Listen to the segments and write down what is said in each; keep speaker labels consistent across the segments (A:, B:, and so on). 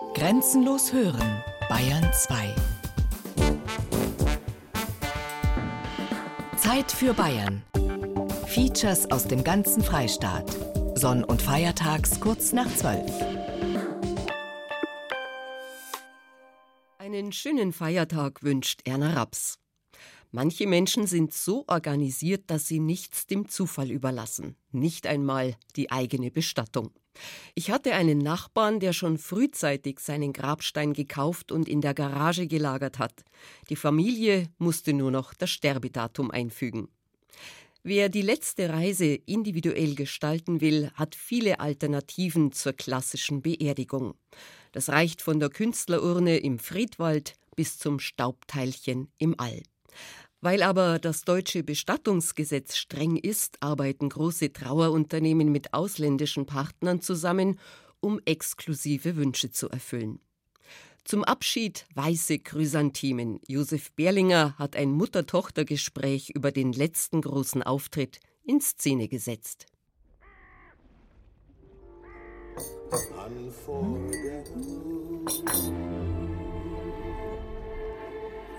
A: Grenzenlos hören, Bayern 2. Zeit für Bayern. Features aus dem ganzen Freistaat. Sonn- und Feiertags kurz nach 12.
B: Einen schönen Feiertag wünscht Erna Raps. Manche Menschen sind so organisiert, dass sie nichts dem Zufall überlassen, nicht einmal die eigene Bestattung. Ich hatte einen Nachbarn, der schon frühzeitig seinen Grabstein gekauft und in der Garage gelagert hat. Die Familie musste nur noch das Sterbedatum einfügen. Wer die letzte Reise individuell gestalten will, hat viele Alternativen zur klassischen Beerdigung. Das reicht von der Künstlerurne im Friedwald bis zum Staubteilchen im All. Weil aber das deutsche Bestattungsgesetz streng ist, arbeiten große Trauerunternehmen mit ausländischen Partnern zusammen, um exklusive Wünsche zu erfüllen. Zum Abschied weiße Chrysanthemen. Josef Berlinger hat ein Mutter-Tochter-Gespräch über den letzten großen Auftritt in Szene gesetzt.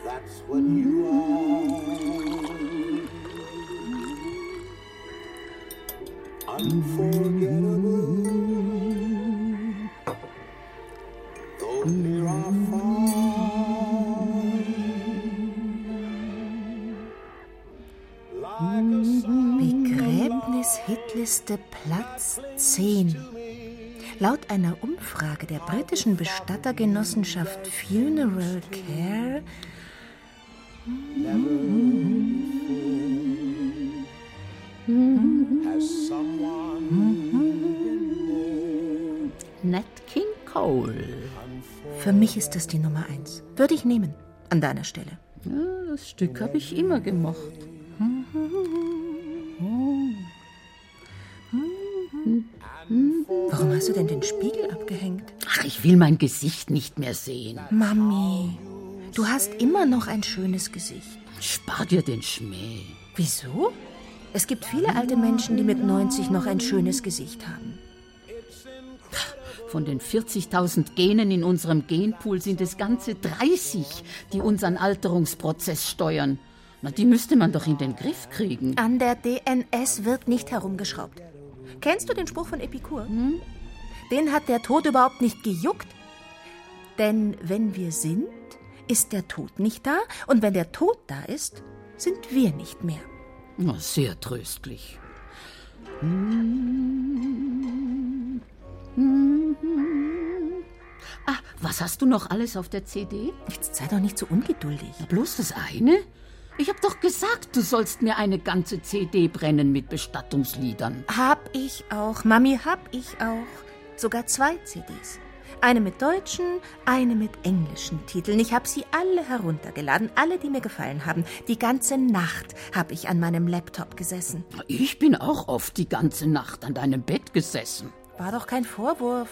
B: That's what you are. Unforgettable. Though near or
C: Begräbnis-Hitliste Platz 10. Laut einer Umfrage der britischen Bestattergenossenschaft Funeral Care
D: Nat King Cole.
C: Für mich ist das die Nummer eins. Würde ich nehmen, an deiner Stelle.
D: Ja, das Stück habe ich immer gemocht.
C: Warum hast du denn den Spiegel abgehängt?
D: Ach, ich will mein Gesicht nicht mehr sehen.
C: Mami, du hast immer noch ein schönes Gesicht.
D: Spar dir den Schmäh.
C: Wieso? Es gibt viele alte Menschen, die mit 90 noch ein schönes Gesicht haben.
D: Von den 40.000 Genen in unserem Genpool sind es ganze 30, die unseren Alterungsprozess steuern. Na, die müsste man doch in den Griff kriegen.
C: An der DNS wird nicht herumgeschraubt. Kennst du den Spruch von Epikur? Hm? Den hat der Tod überhaupt nicht gejuckt. Denn wenn wir sind, ist der Tod nicht da. Und wenn der Tod da ist, sind wir nicht mehr.
D: Na, sehr tröstlich. Ah, was hast du noch alles auf der CD?
C: Jetzt sei doch nicht so ungeduldig.
D: Na, bloß das eine? Ich hab doch gesagt, du sollst mir eine ganze CD brennen mit Bestattungsliedern.
C: Hab ich auch. Mami, hab ich auch. Sogar zwei CDs. Eine mit deutschen, eine mit englischen Titeln. Ich habe sie alle heruntergeladen, alle, die mir gefallen haben. Die ganze Nacht habe ich an meinem Laptop gesessen.
D: Ich bin auch oft die ganze Nacht an deinem Bett gesessen.
C: War doch kein Vorwurf.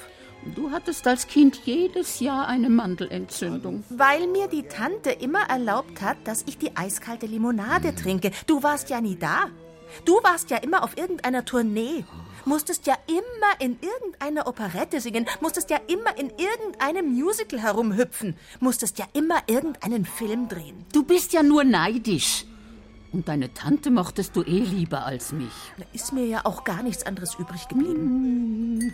D: Du hattest als Kind jedes Jahr eine Mandelentzündung.
C: Weil mir die Tante immer erlaubt hat, dass ich die eiskalte Limonade trinke. Du warst ja nie da. Du warst ja immer auf irgendeiner Tournee. Musstest ja immer in irgendeiner Operette singen, musstest ja immer in irgendeinem Musical herumhüpfen, musstest ja immer irgendeinen Film drehen.
D: Du bist ja nur neidisch. Und deine Tante mochtest du eh lieber als mich.
C: Da ist mir ja auch gar nichts anderes übrig geblieben.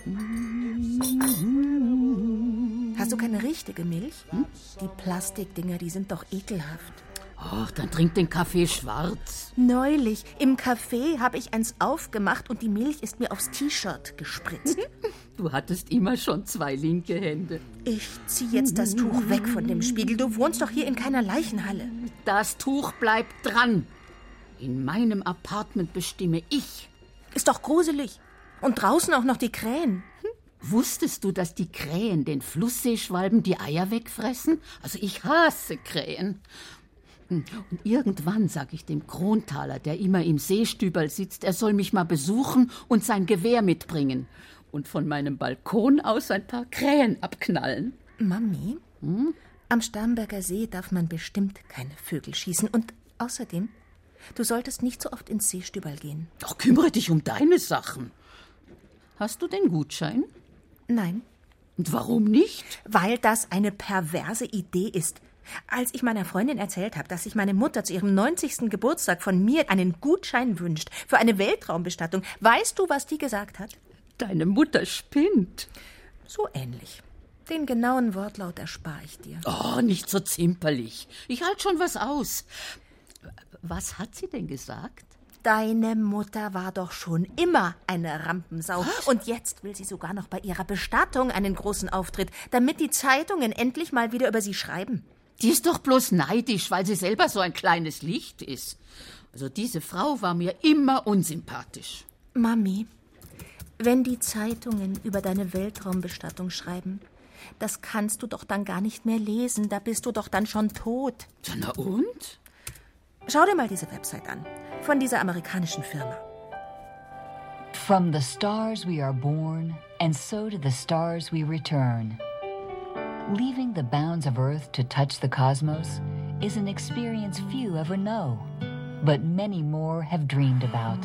C: Hast du keine richtige Milch? Hm? Die Plastikdinger, die sind doch ekelhaft.
D: Ach, dann trink den Kaffee schwarz.
C: Neulich im Café habe ich eins aufgemacht und die Milch ist mir aufs T-Shirt gespritzt.
D: Du hattest immer schon zwei linke Hände.
C: Ich zieh jetzt das Tuch weg von dem Spiegel. Du wohnst doch hier in keiner Leichenhalle.
D: Das Tuch bleibt dran. In meinem Apartment bestimme ich.
C: Ist doch gruselig. Und draußen auch noch die Krähen.
D: Wusstest du, dass die Krähen den Flussseeschwalben die Eier wegfressen? Also ich hasse Krähen. Und irgendwann sag ich dem Krontaler, der immer im Seestüberl sitzt, er soll mich mal besuchen und sein Gewehr mitbringen und von meinem Balkon aus ein paar Krähen abknallen.
C: Mami, hm? am Starnberger See darf man bestimmt keine Vögel schießen. Und außerdem, du solltest nicht so oft ins Seestüberl gehen.
D: Doch kümmere dich um deine Sachen. Hast du den Gutschein?
C: Nein.
D: Und warum nicht?
C: Weil das eine perverse Idee ist. Als ich meiner Freundin erzählt habe, dass sich meine Mutter zu ihrem 90. Geburtstag von mir einen Gutschein wünscht für eine Weltraumbestattung, weißt du, was die gesagt hat?
D: Deine Mutter spinnt.
C: So ähnlich. Den genauen Wortlaut erspare ich dir.
D: Oh, nicht so zimperlich. Ich halte schon was aus. Was hat sie denn gesagt?
C: Deine Mutter war doch schon immer eine Rampensau. Was? Und jetzt will sie sogar noch bei ihrer Bestattung einen großen Auftritt, damit die Zeitungen endlich mal wieder über sie schreiben.
D: Die ist doch bloß neidisch, weil sie selber so ein kleines Licht ist. Also diese Frau war mir immer unsympathisch.
C: Mami, wenn die Zeitungen über deine Weltraumbestattung schreiben, das kannst du doch dann gar nicht mehr lesen, da bist du doch dann schon tot.
D: Na und?
C: Schau dir mal diese Website an von dieser amerikanischen Firma.
E: From the stars we are born, and so to the stars we return. Leaving the bounds of Earth to touch the cosmos is an experience few ever know, but many more have dreamed about.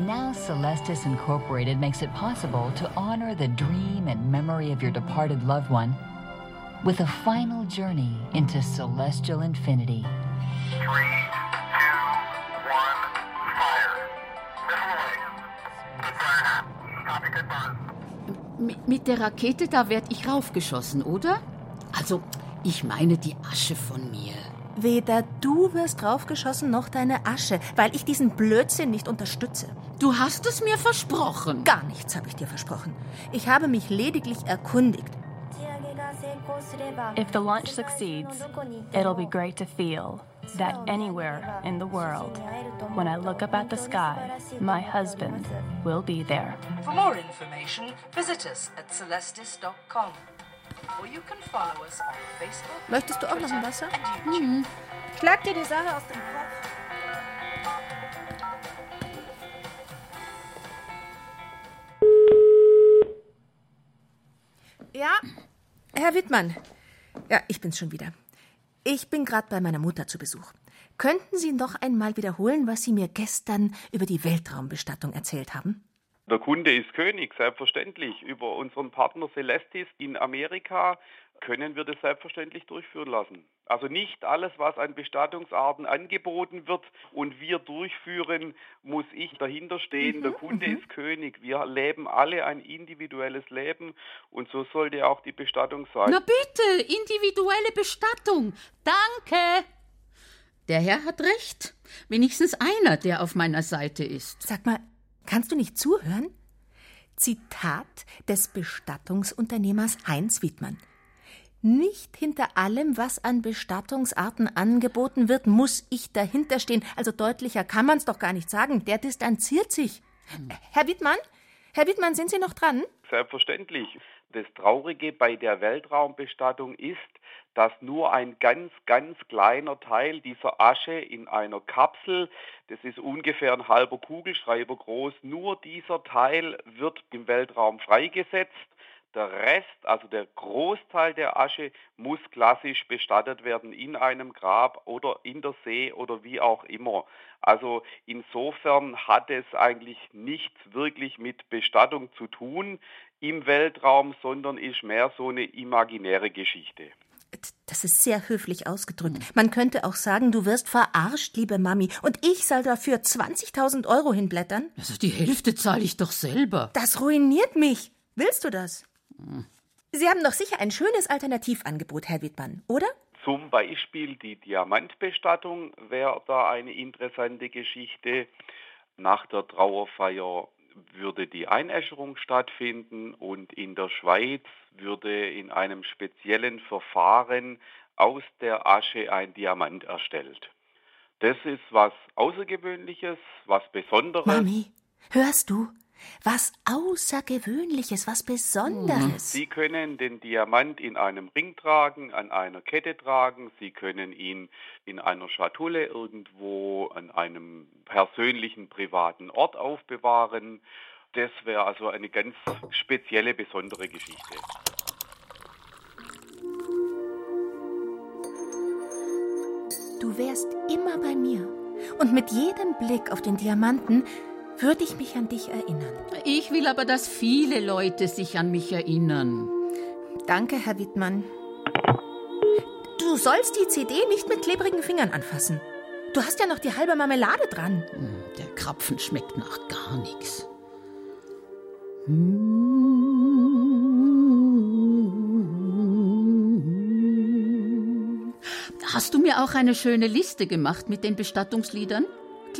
E: Now, Celestis Incorporated makes it possible to honor the dream and memory of your departed loved one with a final journey into celestial infinity. Three,
D: Mit der Rakete, da werd ich raufgeschossen, oder? Also, ich meine die Asche von mir.
C: Weder du wirst raufgeschossen noch deine Asche, weil ich diesen Blödsinn nicht unterstütze.
D: Du hast es mir versprochen.
C: Gar nichts habe ich dir versprochen. Ich habe mich lediglich erkundigt.
F: If the launch succeeds, it'll be great to feel that anywhere in the world, when I look up at the sky, my husband will be there.
A: For more information, visit us at celestis.com. Or you can follow us on Facebook.
C: Möchtest du auch noch ein Wasser?
D: Mhm.
C: Schlag dir die Sache aus dem Kopf. Ja, Herr Wittmann. Ja, ich bin's schon wieder. Ich bin gerade bei meiner Mutter zu Besuch. Könnten Sie noch einmal wiederholen, was Sie mir gestern über die Weltraumbestattung erzählt haben?
G: Der Kunde ist König, selbstverständlich. Über unseren Partner Celestis in Amerika können wir das selbstverständlich durchführen lassen. Also nicht alles, was an Bestattungsarten angeboten wird und wir durchführen, muss ich dahinter stehen. Mhm, Der Kunde mhm. ist König. Wir leben alle ein individuelles Leben und so sollte auch die Bestattung sein.
D: Na bitte, individuelle Bestattung. Danke. Der Herr hat recht. Wenigstens einer, der auf meiner Seite ist.
C: Sag mal, Kannst du nicht zuhören? Zitat des Bestattungsunternehmers Heinz Wiedmann. Nicht hinter allem, was an Bestattungsarten angeboten wird, muss ich dahinter stehen. Also deutlicher kann man es doch gar nicht sagen. Der distanziert sich. Herr Wiedmann? Herr Wiedmann, sind Sie noch dran?
G: Selbstverständlich. Das Traurige bei der Weltraumbestattung ist, dass nur ein ganz, ganz kleiner Teil dieser Asche in einer Kapsel, das ist ungefähr ein halber Kugelschreiber groß, nur dieser Teil wird im Weltraum freigesetzt. Der Rest, also der Großteil der Asche, muss klassisch bestattet werden in einem Grab oder in der See oder wie auch immer. Also insofern hat es eigentlich nichts wirklich mit Bestattung zu tun im Weltraum, sondern ist mehr so eine imaginäre Geschichte.
C: Das ist sehr höflich ausgedrückt. Man könnte auch sagen, du wirst verarscht, liebe Mami, und ich soll dafür 20.000 Euro hinblättern?
D: Also die Hälfte zahle ich doch selber.
C: Das ruiniert mich. Willst du das? Sie haben doch sicher ein schönes Alternativangebot, Herr Wittmann, oder?
G: Zum Beispiel die Diamantbestattung wäre da eine interessante Geschichte. Nach der Trauerfeier würde die Einäscherung stattfinden und in der Schweiz würde in einem speziellen Verfahren aus der Asche ein Diamant erstellt. Das ist was Außergewöhnliches, was Besonderes.
C: Mami, hörst du? Was Außergewöhnliches, was Besonderes.
G: Sie können den Diamant in einem Ring tragen, an einer Kette tragen. Sie können ihn in einer Schatulle irgendwo an einem persönlichen, privaten Ort aufbewahren. Das wäre also eine ganz spezielle, besondere Geschichte.
C: Du wärst immer bei mir. Und mit jedem Blick auf den Diamanten würde ich mich an dich erinnern.
D: Ich will aber, dass viele Leute sich an mich erinnern.
C: Danke, Herr Wittmann. Du sollst die CD nicht mit klebrigen Fingern anfassen. Du hast ja noch die halbe Marmelade dran.
D: Hm, der Krapfen schmeckt nach gar nichts. Hast du mir auch eine schöne Liste gemacht mit den Bestattungsliedern?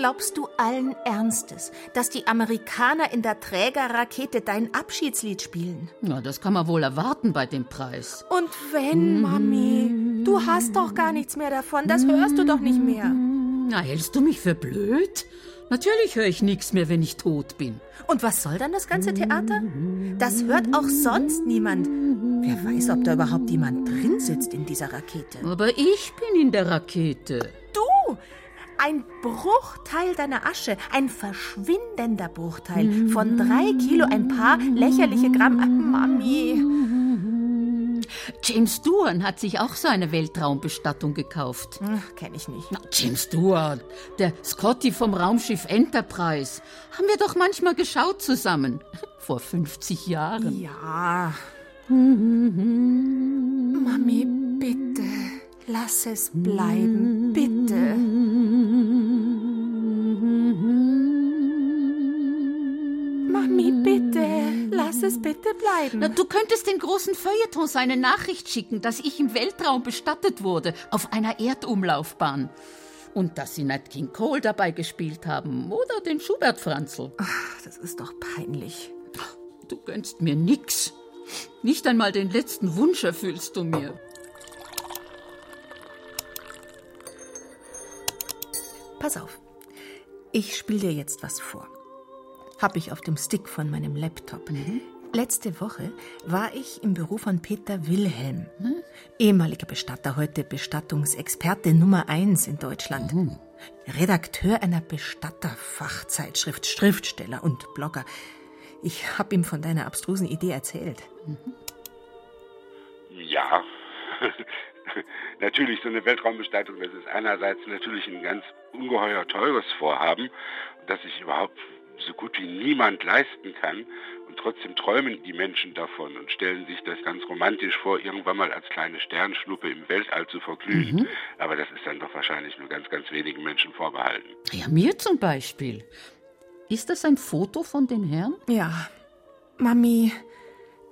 C: Glaubst du allen Ernstes, dass die Amerikaner in der Trägerrakete dein Abschiedslied spielen?
D: Na, das kann man wohl erwarten bei dem Preis.
C: Und wenn, Mami? Du hast doch gar nichts mehr davon, das hörst du doch nicht mehr.
D: Na, hältst du mich für blöd? Natürlich höre ich nichts mehr, wenn ich tot bin.
C: Und was soll dann das ganze Theater? Das hört auch sonst niemand. Wer weiß, ob da überhaupt jemand drin sitzt in dieser Rakete.
D: Aber ich bin in der Rakete.
C: Du! Ein Bruchteil deiner Asche, ein verschwindender Bruchteil. Von drei Kilo ein paar lächerliche Gramm. Ach, Mami.
D: James Doohan hat sich auch so eine Weltraumbestattung gekauft.
C: Ach, kenn ich nicht.
D: Na, James Doohan, der Scotty vom Raumschiff Enterprise. Haben wir doch manchmal geschaut zusammen. Vor 50 Jahren.
C: Ja. Mami, bitte. Lass es bleiben. Bitte. Mami, bitte. Lass es bitte bleiben.
D: Na, du könntest den großen Feuilletons eine Nachricht schicken, dass ich im Weltraum bestattet wurde, auf einer Erdumlaufbahn. Und dass sie Nat King Cole dabei gespielt haben oder den Schubert Franzl.
C: Ach, das ist doch peinlich.
D: Du gönnst mir nix. Nicht einmal den letzten Wunsch erfüllst du mir.
C: Pass auf. Ich spiele dir jetzt was vor. Hab ich auf dem Stick von meinem Laptop.
D: Mhm.
C: Letzte Woche war ich im Büro von Peter Wilhelm, ehemaliger Bestatter, heute Bestattungsexperte Nummer eins in Deutschland. Redakteur einer Bestatterfachzeitschrift, Schriftsteller und Blogger. Ich hab ihm von deiner abstrusen Idee erzählt.
H: Ja, natürlich so eine Weltraumbestattung, das ist einerseits natürlich ein ganz ungeheuer teures Vorhaben, das sich überhaupt so gut wie niemand leisten kann. Und trotzdem träumen die Menschen davon und stellen sich das ganz romantisch vor, irgendwann mal als kleine Sternschnuppe im Weltall zu verglühen. Aber das ist dann doch wahrscheinlich nur ganz, ganz wenigen Menschen vorbehalten.
D: Ja, mir zum Beispiel. Ist das ein Foto von den Herren?
C: Ja. Mami,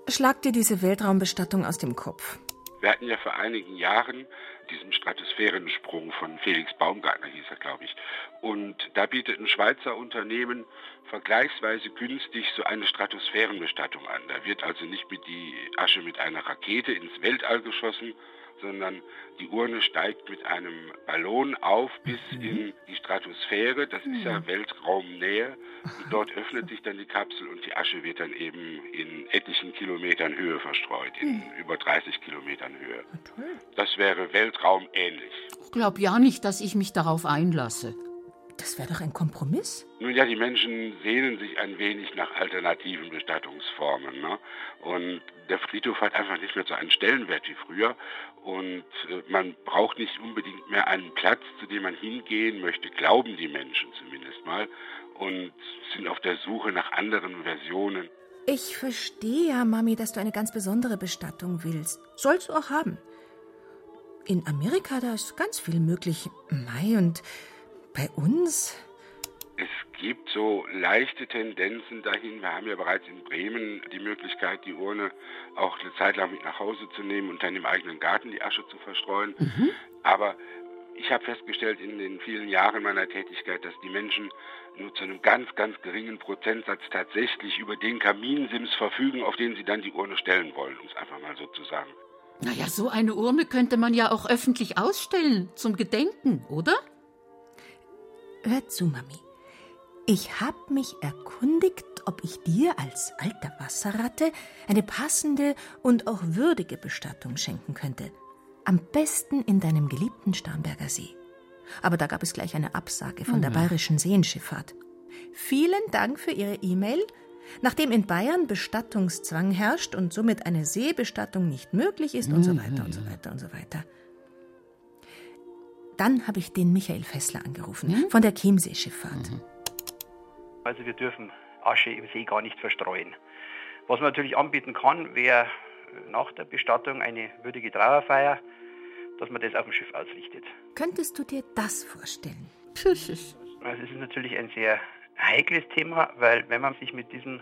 C: schlag dir diese Weltraumbestattung aus dem Kopf.
H: Wir hatten ja vor einigen Jahren diesen Stratosphärensprung von Felix Baumgartner, hieß er, glaube ich. Und da bietet ein Schweizer Unternehmen vergleichsweise günstig so eine Stratosphärenbestattung an. Da wird also nicht mit die Asche mit einer Rakete ins Weltall geschossen, sondern die Urne steigt mit einem Ballon auf bis in die Stratosphäre. Das ist ja Weltraumnähe. Und dort öffnet sich dann die Kapsel und die Asche wird dann eben in etlichen Kilometern Höhe verstreut, in über 30 Kilometern Höhe. Das wäre Weltraum ähnlich.
D: Ich glaube ja nicht, dass ich mich darauf einlasse.
C: Das wäre doch ein Kompromiss.
H: Nun ja, die Menschen sehnen sich ein wenig nach alternativen Bestattungsformen. Ne? Und der Friedhof hat einfach nicht mehr so einen Stellenwert wie früher. Und äh, man braucht nicht unbedingt mehr einen Platz, zu dem man hingehen möchte, glauben die Menschen zumindest mal. Und sind auf der Suche nach anderen Versionen.
C: Ich verstehe ja, Mami, dass du eine ganz besondere Bestattung willst. Sollst du auch haben. In Amerika, da ist ganz viel möglich. Mai, und bei uns?
H: Es gibt so leichte Tendenzen dahin. Wir haben ja bereits in Bremen die Möglichkeit, die Urne auch eine Zeit lang mit nach Hause zu nehmen und dann im eigenen Garten die Asche zu verstreuen. Aber ich habe festgestellt in den vielen Jahren meiner Tätigkeit, dass die Menschen nur zu einem ganz, ganz geringen Prozentsatz tatsächlich über den Kaminsims verfügen, auf den sie dann die Urne stellen wollen, um es einfach mal so zu sagen.
D: Naja, so eine Urne könnte man ja auch öffentlich ausstellen, zum Gedenken, oder?
C: Hör zu, Mami. Ich habe mich erkundigt, ob ich dir als alter Wasserratte eine passende und auch würdige Bestattung schenken könnte. Am besten in deinem geliebten Starnberger See. Aber da gab es gleich eine Absage von der Bayerischen Seenschifffahrt. Vielen Dank für Ihre E-Mail. Nachdem in Bayern Bestattungszwang herrscht und somit eine Seebestattung nicht möglich ist und so weiter und so weiter und so weiter. Dann habe ich den Michael Fessler angerufen von der Chiemsee-Schifffahrt.
I: Also wir dürfen Asche im See gar nicht verstreuen. Was man natürlich anbieten kann, wäre nach der Bestattung eine würdige Trauerfeier, dass man das auf dem Schiff ausrichtet.
C: Könntest du dir das vorstellen?
I: Also es ist natürlich ein sehr heikles Thema, weil wenn man sich mit diesem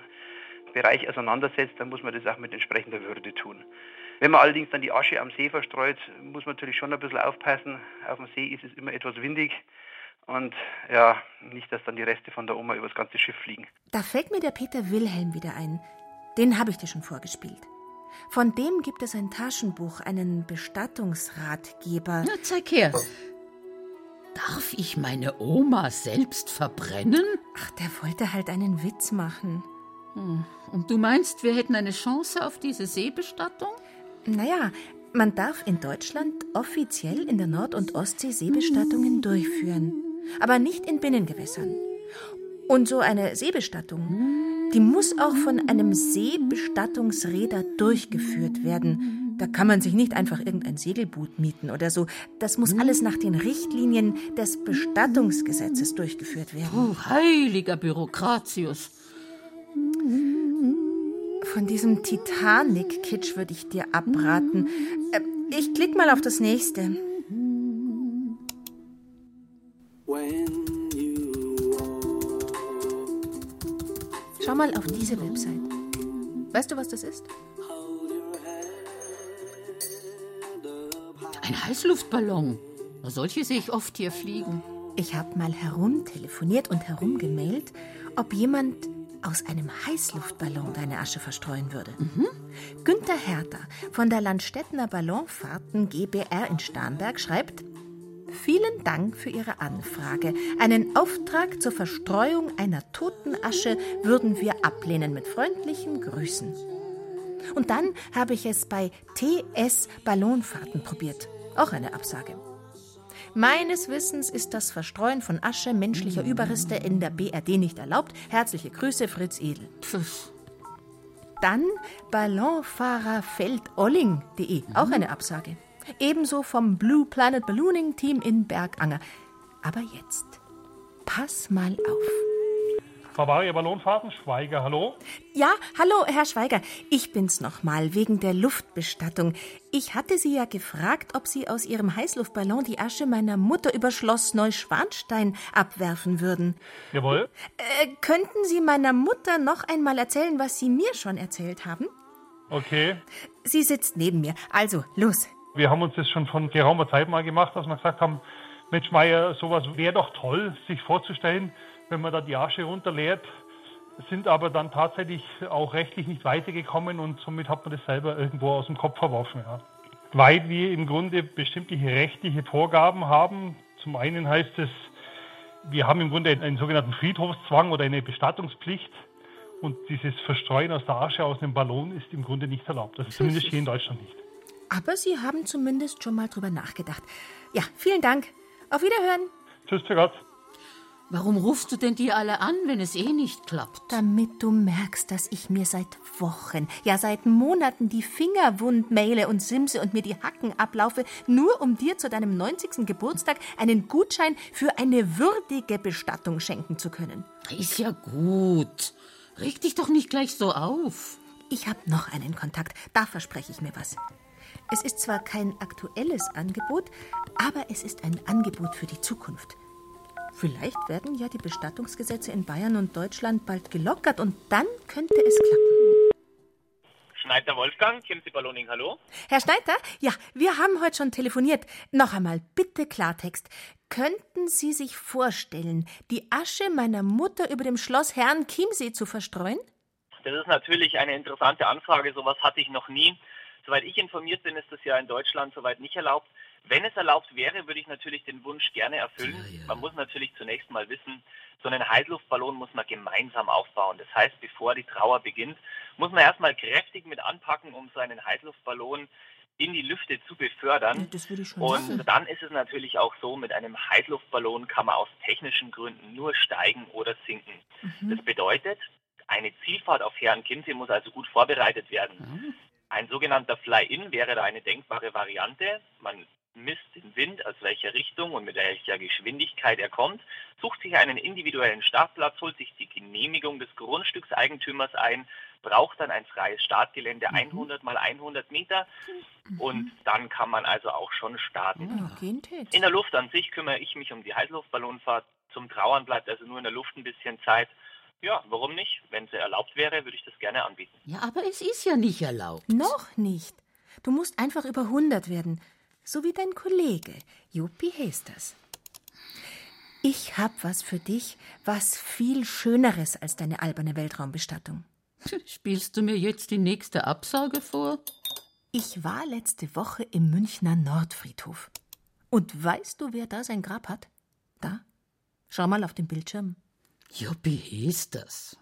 I: Bereich auseinandersetzt, dann muss man das auch mit entsprechender Würde tun. Wenn man allerdings dann die Asche am See verstreut, muss man natürlich schon ein bisschen aufpassen. Auf dem See ist es immer etwas windig. Und ja, nicht, dass dann die Reste von der Oma übers ganze Schiff fliegen.
C: Da fällt mir der Peter Wilhelm wieder ein. Den habe ich dir schon vorgespielt. Von dem gibt es ein Taschenbuch, einen Bestattungsratgeber.
D: Na, zeig her. Darf ich meine Oma selbst verbrennen?
C: Ach, der wollte halt einen Witz machen.
D: Hm. Und du meinst, wir hätten eine Chance auf diese Seebestattung?
C: Naja, man darf in Deutschland offiziell in der Nord- und Ostsee Seebestattungen durchführen, aber nicht in Binnengewässern. Und so eine Seebestattung, die muss auch von einem Seebestattungsräder durchgeführt werden. Da kann man sich nicht einfach irgendein Segelboot mieten oder so. Das muss alles nach den Richtlinien des Bestattungsgesetzes durchgeführt werden.
D: Oh, heiliger Bürokratius.
C: Von diesem Titanic-Kitsch würde ich dir abraten. Äh, ich klick mal auf das nächste. Schau mal auf diese Website. Weißt du, was das ist?
D: Ein Heißluftballon. Solche sehe ich oft hier fliegen.
C: Ich habe mal herumtelefoniert und herumgemailt, ob jemand aus einem Heißluftballon deine Asche verstreuen würde. Mhm. Günther Herter von der Landstädtner Ballonfahrten GBR in Starnberg schreibt, Vielen Dank für Ihre Anfrage. Einen Auftrag zur Verstreuung einer toten Asche würden wir ablehnen mit freundlichen Grüßen. Und dann habe ich es bei TS Ballonfahrten probiert. Auch eine Absage. Meines Wissens ist das Verstreuen von Asche menschlicher Überreste in der BRD nicht erlaubt. Herzliche Grüße, Fritz Edel. Pfiff. Dann Ballonfahrerfeldolling.de, auch eine Absage. Ebenso vom Blue Planet Ballooning Team in Berganger. Aber jetzt, pass mal auf.
J: Bavaria Ballonfahrten, Schweiger, hallo?
C: Ja, hallo, Herr Schweiger. Ich bin's nochmal, wegen der Luftbestattung. Ich hatte Sie ja gefragt, ob Sie aus Ihrem Heißluftballon die Asche meiner Mutter über Schloss Neuschwanstein abwerfen würden.
J: Jawohl.
C: Äh, könnten Sie meiner Mutter noch einmal erzählen, was Sie mir schon erzählt haben?
J: Okay.
C: Sie sitzt neben mir. Also, los.
J: Wir haben uns das schon von geraumer Zeit mal gemacht, dass wir gesagt haben, Mensch Meier, sowas wäre doch toll, sich vorzustellen, wenn man da die Asche runterleert, sind aber dann tatsächlich auch rechtlich nicht weitergekommen und somit hat man das selber irgendwo aus dem Kopf verworfen. Ja. Weil wir im Grunde bestimmte rechtliche Vorgaben haben. Zum einen heißt es, wir haben im Grunde einen sogenannten Friedhofszwang oder eine Bestattungspflicht. Und dieses Verstreuen aus der Asche aus einem Ballon ist im Grunde nicht erlaubt. Also zumindest hier in Deutschland nicht.
C: Aber Sie haben zumindest schon mal drüber nachgedacht. Ja, vielen Dank. Auf Wiederhören.
J: Tschüss, für Gott.
D: Warum rufst du denn die alle an, wenn es eh nicht klappt?
C: Damit du merkst, dass ich mir seit Wochen, ja seit Monaten die Finger wund maile und simse und mir die Hacken ablaufe, nur um dir zu deinem 90. Geburtstag einen Gutschein für eine würdige Bestattung schenken zu können.
D: Ist ja gut. Reg dich doch nicht gleich so auf.
C: Ich habe noch einen Kontakt, da verspreche ich mir was. Es ist zwar kein aktuelles Angebot, aber es ist ein Angebot für die Zukunft. Vielleicht werden ja die Bestattungsgesetze in Bayern und Deutschland bald gelockert und dann könnte es klappen.
K: Schneider Wolfgang, Kimsi Balloning, hallo?
C: Herr Schneider, ja, wir haben heute schon telefoniert. Noch einmal, bitte Klartext. Könnten Sie sich vorstellen, die Asche meiner Mutter über dem Schloss Herrn Chiemsee zu verstreuen?
K: Das ist natürlich eine interessante Anfrage. Sowas hatte ich noch nie. Soweit ich informiert bin, ist das ja in Deutschland soweit nicht erlaubt. Wenn es erlaubt wäre, würde ich natürlich den Wunsch gerne erfüllen. Ja, ja. Man muss natürlich zunächst mal wissen, so einen Heizluftballon muss man gemeinsam aufbauen. Das heißt, bevor die Trauer beginnt, muss man erstmal kräftig mit anpacken, um so einen Heizluftballon in die Lüfte zu befördern.
C: Ja,
K: und
C: machen.
K: dann ist es natürlich auch so, mit einem Heizluftballon kann man aus technischen Gründen nur steigen oder sinken. Mhm. Das bedeutet, eine Zielfahrt auf Herrn Chiemsee muss also gut vorbereitet werden. Mhm. Ein sogenannter Fly-In wäre da eine denkbare Variante. Man misst den Wind, aus welcher Richtung und mit welcher Geschwindigkeit er kommt, sucht sich einen individuellen Startplatz, holt sich die Genehmigung des Grundstückseigentümers ein. braucht dann ein freies Startgelände, 100 mhm. mal 100 Meter. Mhm. Und dann kann man also auch schon starten. In der Luft an sich kümmere ich mich um die Heißluftballonfahrt. Zum Trauern bleibt also nur in der Luft ein bisschen Zeit. Ja, warum nicht? Wenn sie erlaubt wäre, würde ich das gerne anbieten.
D: Ja, aber es ist ja nicht erlaubt.
C: Noch nicht. Du musst einfach über 100 werden. So wie dein Kollege, Juppie Hesters. Ich hab was für dich, was viel Schöneres als deine alberne Weltraumbestattung.
D: Spielst du mir jetzt die nächste Absage vor?
C: Ich war letzte Woche im Münchner Nordfriedhof. Und weißt du, wer da sein Grab hat? Da. Schau mal auf den Bildschirm.
D: Ist das?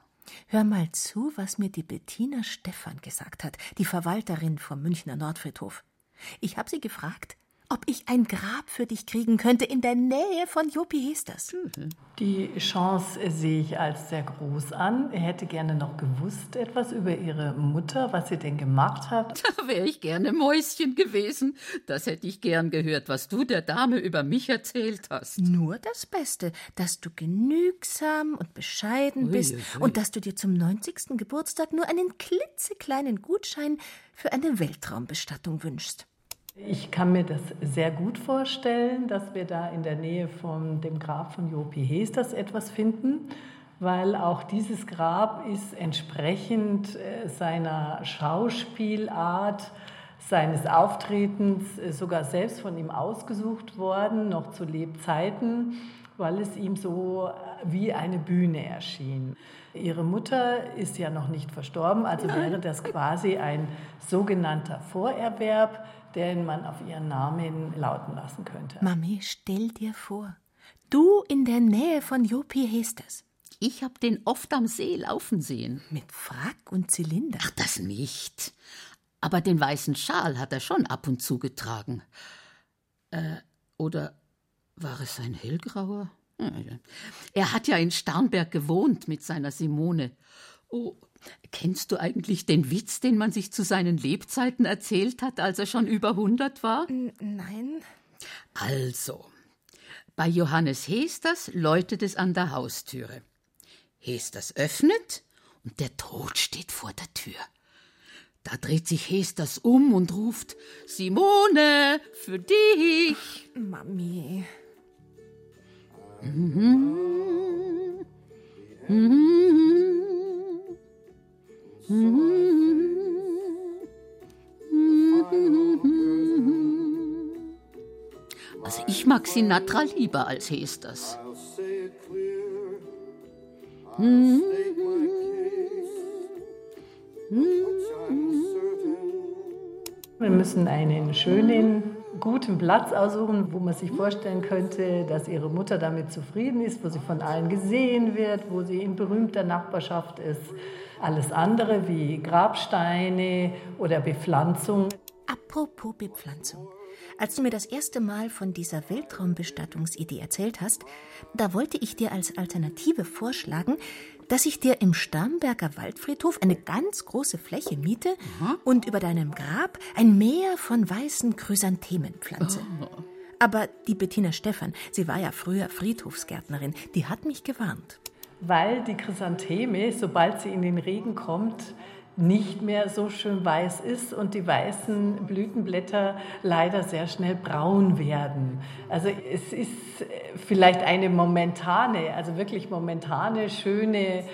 C: Hör mal zu, was mir die Bettina Stephan gesagt hat, die Verwalterin vom Münchner Nordfriedhof. Ich habe sie gefragt, ob ich ein Grab für dich kriegen könnte in der Nähe von Jopi Hesters.
L: Die Chance sehe ich als sehr groß an. Er hätte gerne noch gewusst etwas über ihre Mutter, was sie denn gemacht hat.
D: Da wäre ich gerne Mäuschen gewesen. Das hätte ich gern gehört, was du der Dame über mich erzählt hast.
C: Nur das Beste, dass du genügsam und bescheiden bist ui, ui. und dass du dir zum 90. Geburtstag nur einen klitzekleinen Gutschein für eine Weltraumbestattung wünschst.
L: Ich kann mir das sehr gut vorstellen, dass wir da in der Nähe von dem Grab von Jopi Hesters etwas finden, weil auch dieses Grab ist entsprechend äh, seiner Schauspielart, seines Auftretens äh, sogar selbst von ihm ausgesucht worden, noch zu Lebzeiten, weil es ihm so äh, wie eine Bühne erschien. Ihre Mutter ist ja noch nicht verstorben, also wäre das quasi ein sogenannter Vorerwerb den man auf ihren Namen lauten lassen könnte.
C: Mami, stell dir vor, du in der Nähe von Jopi Hesters.
D: Ich hab den oft am See laufen sehen.
C: Mit Frack und Zylinder.
D: Ach, das nicht. Aber den weißen Schal hat er schon ab und zu getragen. Äh, oder war es ein hellgrauer? Er hat ja in Starnberg gewohnt mit seiner Simone. Oh, Kennst du eigentlich den Witz, den man sich zu seinen Lebzeiten erzählt hat, als er schon über 100 war?
C: Nein.
D: Also, bei Johannes Hesters läutet es an der Haustüre. Hesters öffnet und der Tod steht vor der Tür. Da dreht sich Hesters um und ruft: Simone, für dich!
C: Mami.
D: Mhm. Mhm. Also ich mag Sinatra lieber als Hesters.
L: Wir müssen einen schönen, guten Platz aussuchen, wo man sich vorstellen könnte, dass ihre Mutter damit zufrieden ist, wo sie von allen gesehen wird, wo sie in berühmter Nachbarschaft ist. Alles andere wie Grabsteine oder Bepflanzung.
C: Apropos Bepflanzung. Als du mir das erste Mal von dieser Weltraumbestattungsidee erzählt hast, da wollte ich dir als Alternative vorschlagen, dass ich dir im Starnberger Waldfriedhof eine ganz große Fläche miete mhm. und über deinem Grab ein Meer von weißen Chrysanthemen pflanze. Oh. Aber die Bettina Stephan, sie war ja früher Friedhofsgärtnerin, die hat mich gewarnt
L: weil die Chrysantheme, sobald sie in den Regen kommt, nicht mehr so schön weiß ist und die weißen Blütenblätter leider sehr schnell braun werden. Also es ist vielleicht eine momentane, also wirklich momentane, schöne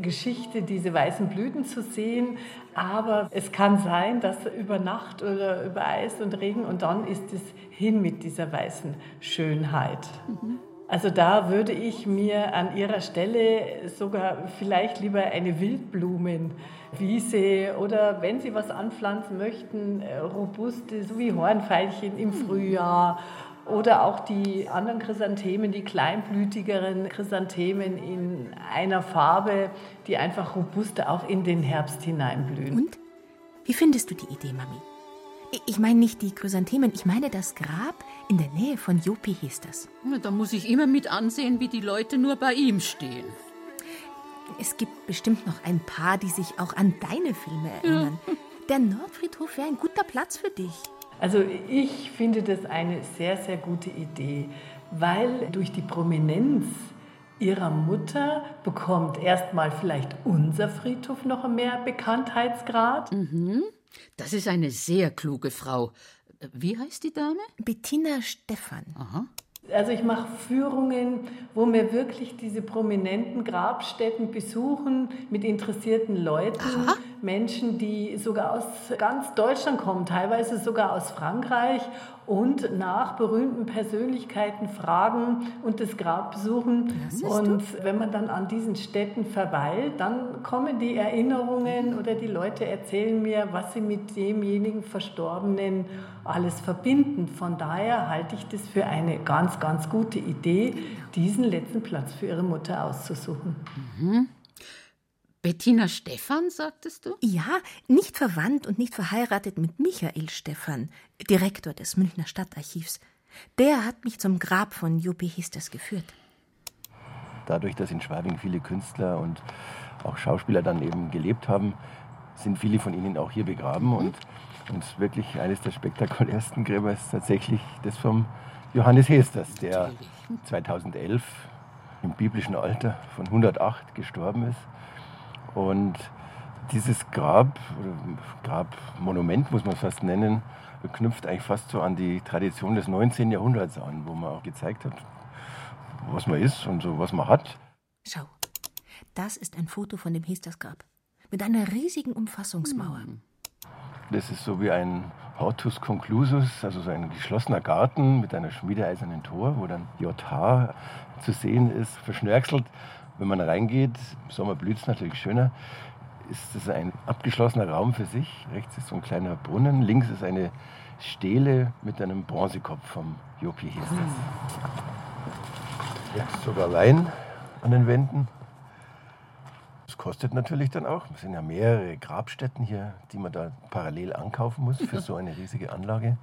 L: Geschichte, diese weißen Blüten zu sehen, aber es kann sein, dass über Nacht oder über Eis und Regen und dann ist es hin mit dieser weißen Schönheit. Mhm. Also da würde ich mir an Ihrer Stelle sogar vielleicht lieber eine Wildblumenwiese oder wenn Sie was anpflanzen möchten, robuste, so wie Hornfeilchen im Frühjahr oder auch die anderen Chrysanthemen, die kleinblütigeren Chrysanthemen in einer Farbe, die einfach robuster auch in den Herbst hineinblühen.
C: Und? Wie findest du die Idee, Mami? Ich meine nicht die Chrysanthemen, ich meine das Grab in der Nähe von Jopi hieß das.
D: Da muss ich immer mit ansehen, wie die Leute nur bei ihm stehen.
C: Es gibt bestimmt noch ein paar, die sich auch an deine Filme erinnern. Ja. Der Nordfriedhof wäre ein guter Platz für dich.
L: Also ich finde das eine sehr, sehr gute Idee, weil durch die Prominenz ihrer Mutter bekommt erstmal vielleicht unser Friedhof noch mehr Bekanntheitsgrad.
D: Mhm. Das ist eine sehr kluge Frau. Wie heißt die Dame?
C: Bettina Stephan.
D: Aha.
L: Also ich mache Führungen, wo wir wirklich diese prominenten Grabstätten besuchen mit interessierten Leuten, Aha. Menschen, die sogar aus ganz Deutschland kommen, teilweise sogar aus Frankreich und nach berühmten Persönlichkeiten fragen und das Grab besuchen. Und wenn man dann an diesen Städten verweilt, dann kommen die Erinnerungen oder die Leute erzählen mir, was sie mit demjenigen Verstorbenen alles verbinden. Von daher halte ich das für eine ganz, ganz gute Idee, diesen letzten Platz für ihre Mutter auszusuchen.
D: Mhm. Bettina Stephan, sagtest du?
C: Ja, nicht verwandt und nicht verheiratet mit Michael Stephan, Direktor des Münchner Stadtarchivs. Der hat mich zum Grab von Juppie Histers geführt.
M: Dadurch, dass in Schwabing viele Künstler und auch Schauspieler dann eben gelebt haben, sind viele von ihnen auch hier begraben. Mhm. Und, und wirklich eines der spektakulärsten Gräber ist tatsächlich das vom Johannes Hesters, der 2011 im biblischen Alter von 108 gestorben ist. Und dieses Grab, Grabmonument muss man fast nennen, knüpft eigentlich fast so an die Tradition des 19. Jahrhunderts an, wo man auch gezeigt hat, was man ist und so, was man hat.
C: Schau, das ist ein Foto von dem Hestersgrab mit einer riesigen Umfassungsmauer.
M: Das ist so wie ein Hortus conclusus, also so ein geschlossener Garten mit einer schmiedeeisernen Tor, wo dann JH zu sehen ist, verschnörkelt. Wenn man reingeht, im Sommer blüht es natürlich schöner, ist es ein abgeschlossener Raum für sich. Rechts ist so ein kleiner Brunnen, links ist eine Stele mit einem Bronzekopf vom Jopi hieß das. Jetzt sogar Wein an den Wänden. Das kostet natürlich dann auch. Es sind ja mehrere Grabstätten hier, die man da parallel ankaufen muss für so eine riesige Anlage.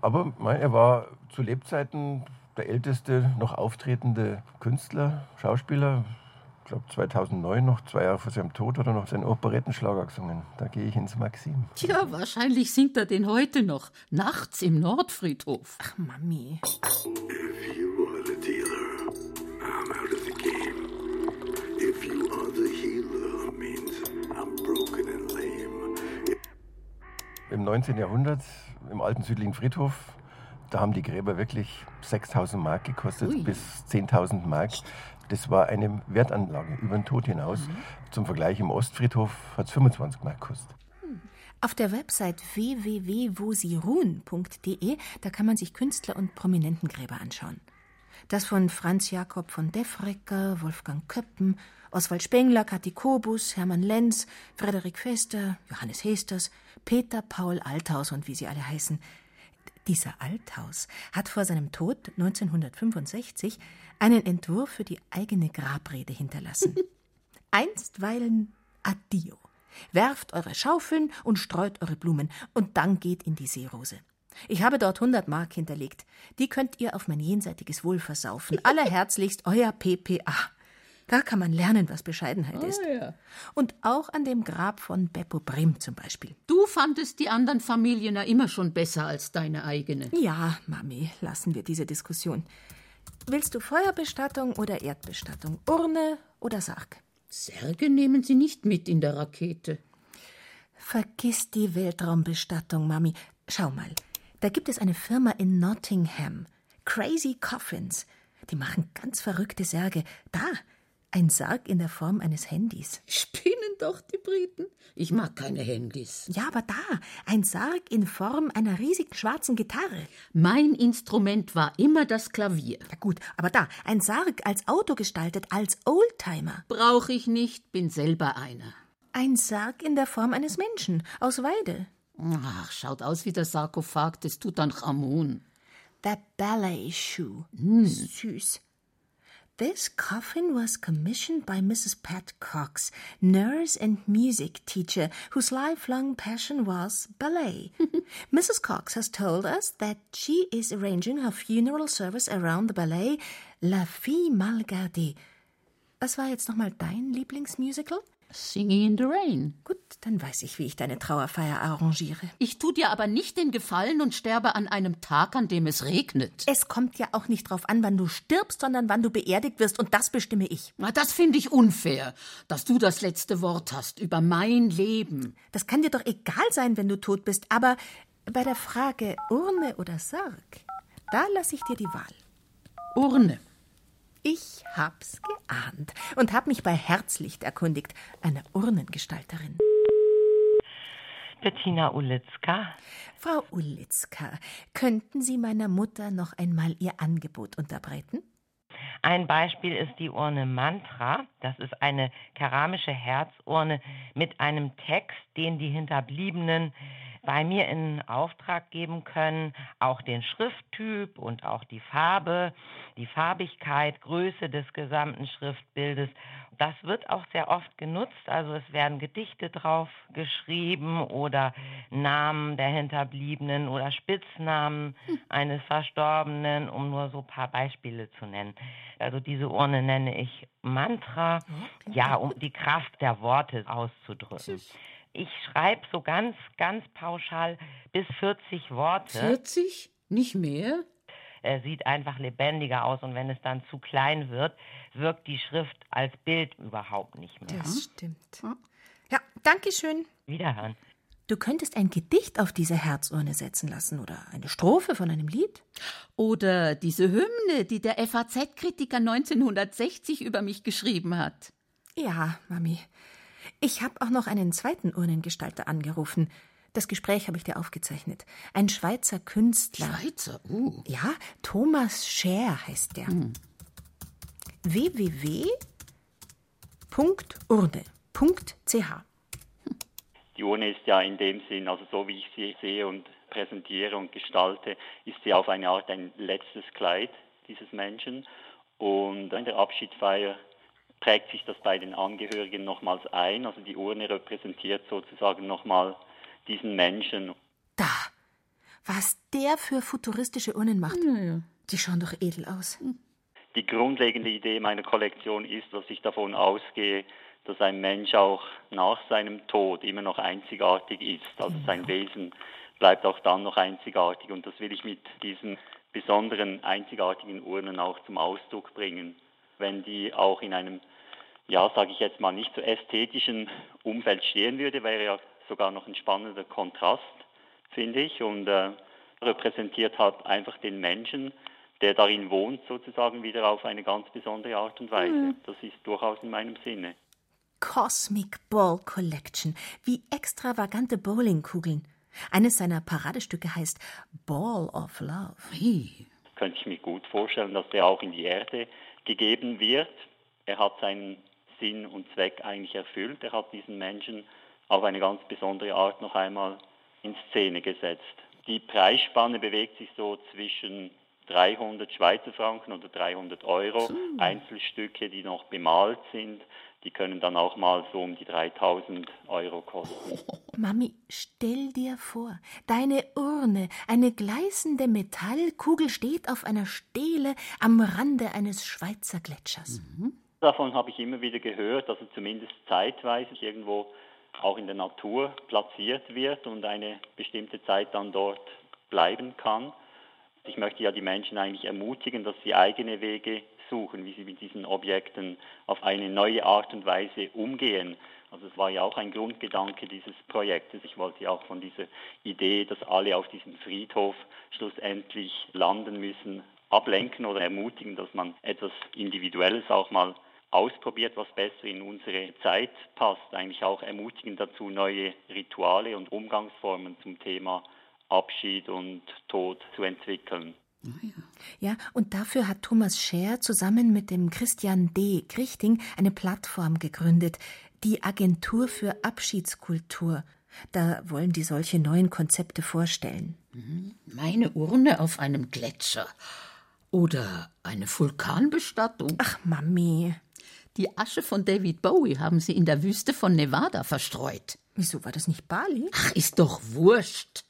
M: Aber er war zu Lebzeiten der älteste noch auftretende Künstler, Schauspieler. Ich glaube 2009 noch, zwei Jahre vor seinem Tod, oder noch seinen Operettenschlager gesungen. Da gehe ich ins Maxim.
D: Ja, wahrscheinlich singt er den heute noch. Nachts im Nordfriedhof.
C: Ach, Mami.
N: If you are the dealer, I'm out of the game. If you are the healer, means I'm broken and lame.
M: Im 19. Jahrhundert, im alten südlichen Friedhof, da haben die Gräber wirklich 6000 Mark gekostet Ui. bis 10.000 Mark. Das war eine Wertanlage über den Tod hinaus. Mhm. Zum Vergleich im Ostfriedhof hat es 25 Mark gekostet.
C: Auf der Website www.wosieruhen.de, da kann man sich Künstler- und Prominentengräber anschauen. Das von Franz Jakob von Defrecker, Wolfgang Köppen, Oswald Spengler, Kathi Kobus, Hermann Lenz, Frederik Fester, Johannes Hesters, Peter Paul Althaus und wie sie alle heißen. Dieser Althaus hat vor seinem Tod 1965 einen Entwurf für die eigene Grabrede hinterlassen. Einstweilen Addio. Werft eure Schaufeln und streut eure Blumen und dann geht in die Seerose. Ich habe dort 100 Mark hinterlegt. Die könnt ihr auf mein jenseitiges Wohl versaufen. Allerherzlichst euer PPA. Da kann man lernen, was Bescheidenheit oh, ist. Ja. Und auch an dem Grab von Beppo Brim zum Beispiel.
D: Du fandest die anderen Familien ja immer schon besser als deine eigene.
C: Ja, Mami, lassen wir diese Diskussion. Willst du Feuerbestattung oder Erdbestattung? Urne oder Sarg?
D: Särge nehmen sie nicht mit in der Rakete.
C: Vergiss die Weltraumbestattung, Mami. Schau mal, da gibt es eine Firma in Nottingham. Crazy Coffins. Die machen ganz verrückte Särge. Da, ein Sarg in der Form eines Handys.
D: Spinnen doch die Briten. Ich mag keine Handys.
C: Ja, aber da, ein Sarg in Form einer riesigen schwarzen Gitarre.
D: Mein Instrument war immer das Klavier.
C: Ja gut, aber da, ein Sarg als Auto gestaltet, als Oldtimer.
D: Brauche ich nicht, bin selber einer.
C: Ein Sarg in der Form eines Menschen, aus Weide.
D: Ach, schaut aus wie der Sarkophag des Tutanchamun.
C: Der Ballet Shoe. Hm. Süß. This coffin was commissioned by Mrs. Pat Cox, nurse and music teacher whose lifelong passion was ballet. Mrs. Cox has told us that she is arranging her funeral service around the ballet La Fille Mal Gardée. Was war jetzt nochmal dein Lieblingsmusical?
D: Singing in the Rain.
C: Gut, dann weiß ich, wie ich deine Trauerfeier arrangiere.
D: Ich tu dir aber nicht den Gefallen und sterbe an einem Tag, an dem es regnet.
C: Es kommt ja auch nicht drauf an, wann du stirbst, sondern wann du beerdigt wirst, und das bestimme ich.
D: Na, das finde ich unfair, dass du das letzte Wort hast über mein Leben.
C: Das kann dir doch egal sein, wenn du tot bist, aber bei der Frage Urne oder Sarg, da lasse ich dir die Wahl.
D: Urne.
C: Ich hab's geahnt und hab mich bei Herzlicht erkundigt, einer Urnengestalterin.
O: Bettina Ulitzka.
C: Frau Ulitzka, könnten Sie meiner Mutter noch einmal Ihr Angebot unterbreiten?
O: Ein Beispiel ist die Urne Mantra. Das ist eine keramische Herzurne mit einem Text, den die Hinterbliebenen bei mir in Auftrag geben können, auch den Schrifttyp und auch die Farbe, die Farbigkeit, Größe des gesamten Schriftbildes. Das wird auch sehr oft genutzt, also es werden Gedichte drauf geschrieben oder Namen der Hinterbliebenen oder Spitznamen eines Verstorbenen, um nur so ein paar Beispiele zu nennen. Also diese Urne nenne ich Mantra, ja, um die Kraft der Worte auszudrücken. Ich schreibe so ganz, ganz pauschal bis 40 Worte.
D: 40? Nicht mehr?
O: Er sieht einfach lebendiger aus und wenn es dann zu klein wird, wirkt die Schrift als Bild überhaupt nicht mehr.
C: Das stimmt. Ja, danke schön.
O: Wiederhören.
C: Du könntest ein Gedicht auf diese Herzurne setzen lassen oder eine Strophe von einem Lied.
D: Oder diese Hymne, die der FAZ-Kritiker 1960 über mich geschrieben hat.
C: Ja, Mami. Ich habe auch noch einen zweiten Urnengestalter angerufen. Das Gespräch habe ich dir aufgezeichnet. Ein Schweizer Künstler.
D: Schweizer? Uh.
C: Ja, Thomas Scher heißt der.
D: Hm.
C: www.urne.ch
P: Die Urne ist ja in dem Sinn, also so wie ich sie sehe und präsentiere und gestalte, ist sie auf eine Art ein letztes Kleid dieses Menschen. Und in der Abschiedsfeier prägt sich das bei den Angehörigen nochmals ein. Also die Urne repräsentiert sozusagen nochmal diesen Menschen.
C: Da! Was der für futuristische Urnen macht.
D: Ja.
C: Die schauen doch edel aus.
P: Die grundlegende Idee meiner Kollektion ist, dass ich davon ausgehe, dass ein Mensch auch nach seinem Tod immer noch einzigartig ist. Also sein Wesen bleibt auch dann noch einzigartig. Und das will ich mit diesen besonderen, einzigartigen Urnen auch zum Ausdruck bringen. Wenn die auch in einem, ja, sage ich jetzt mal, nicht so ästhetischen Umfeld stehen würde, wäre ja sogar noch ein spannender Kontrast, finde ich. Und äh, repräsentiert halt einfach den Menschen, der darin wohnt, sozusagen wieder auf eine ganz besondere Art und Weise.
C: Mhm.
P: Das ist durchaus in meinem Sinne.
C: Cosmic Ball Collection. Wie extravagante Bowlingkugeln. Eines seiner Paradestücke heißt Ball of Love.
P: Könnte ich mir gut vorstellen, dass der auch in die Erde gegeben wird. Er hat seinen Sinn und Zweck eigentlich erfüllt. Er hat diesen Menschen auf eine ganz besondere Art noch einmal in Szene gesetzt. Die Preisspanne bewegt sich so zwischen 300 Schweizer Franken oder 300 Euro. Einzelstücke, die noch bemalt sind, die können dann auch mal so um die 3000 Euro kosten.
C: Mami, stell dir vor, deine Urne, eine gleißende Metallkugel steht auf einer Stele am Rande eines Schweizer Gletschers.
P: Davon habe ich immer wieder gehört, dass er zumindest zeitweise irgendwo auch in der Natur platziert wird und eine bestimmte Zeit dann dort bleiben kann. Ich möchte ja die Menschen eigentlich ermutigen, dass sie eigene Wege suchen, wie sie mit diesen Objekten auf eine neue Art und Weise umgehen. Also es war ja auch ein Grundgedanke dieses Projektes. Ich wollte ja auch von dieser Idee, dass alle auf diesem Friedhof schlussendlich landen müssen, ablenken oder ermutigen, dass man etwas Individuelles auch mal ausprobiert, was besser in unsere Zeit passt. Eigentlich auch ermutigen dazu, neue Rituale und Umgangsformen zum Thema Abschied und Tod zu entwickeln.
C: Ja, und dafür hat Thomas Scher zusammen mit dem Christian D. Grichting eine Plattform gegründet, die Agentur für Abschiedskultur. Da wollen die solche neuen Konzepte vorstellen.
D: Meine Urne auf einem Gletscher. Oder eine Vulkanbestattung.
C: Ach, Mami.
D: Die Asche von David Bowie haben sie in der Wüste von Nevada verstreut.
C: Wieso war das nicht Bali?
D: Ach, ist doch wurscht.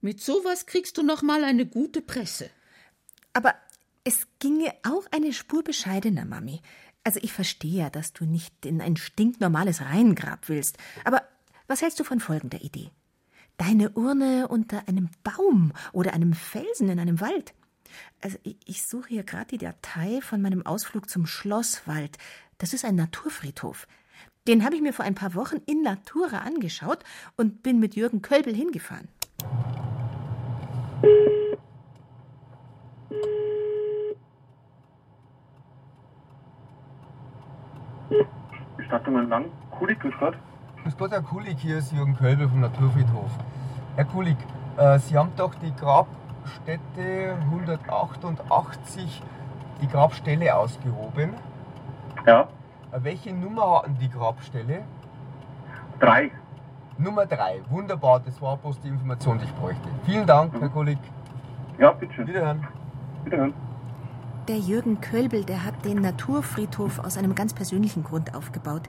D: Mit sowas kriegst du noch mal eine gute Presse.
C: Aber es ginge auch eine Spur bescheidener, Mami. Also ich verstehe ja, dass du nicht in ein stinknormales Reihengrab willst. Aber was hältst du von folgender Idee? Deine Urne unter einem Baum oder einem Felsen in einem Wald. Also ich, ich suche hier gerade die Datei von meinem Ausflug zum Schlosswald. Das ist ein Naturfriedhof. Den habe ich mir vor ein paar Wochen in Natura angeschaut und bin mit Jürgen Kölbel hingefahren.
Q: Bestattungen lang. Kulik, grüß Gott.
R: Grüß Gott, Herr Kulik, hier ist Jürgen Kölbel vom Naturfriedhof. Herr Kulik, äh, Sie haben doch die Grabstätte 188, die Grabstelle ausgehoben.
Q: Ja.
R: Äh, welche Nummer hatten die Grabstelle?
Q: Drei.
R: Nummer drei. Wunderbar, das war bloß die Information, die ich bräuchte. Vielen Dank, Herr Kulik.
Q: Ja, bitteschön.
R: Wiederhören.
Q: Wiederhören.
C: Der Jürgen Kölbel, der hat den Naturfriedhof aus einem ganz persönlichen Grund aufgebaut.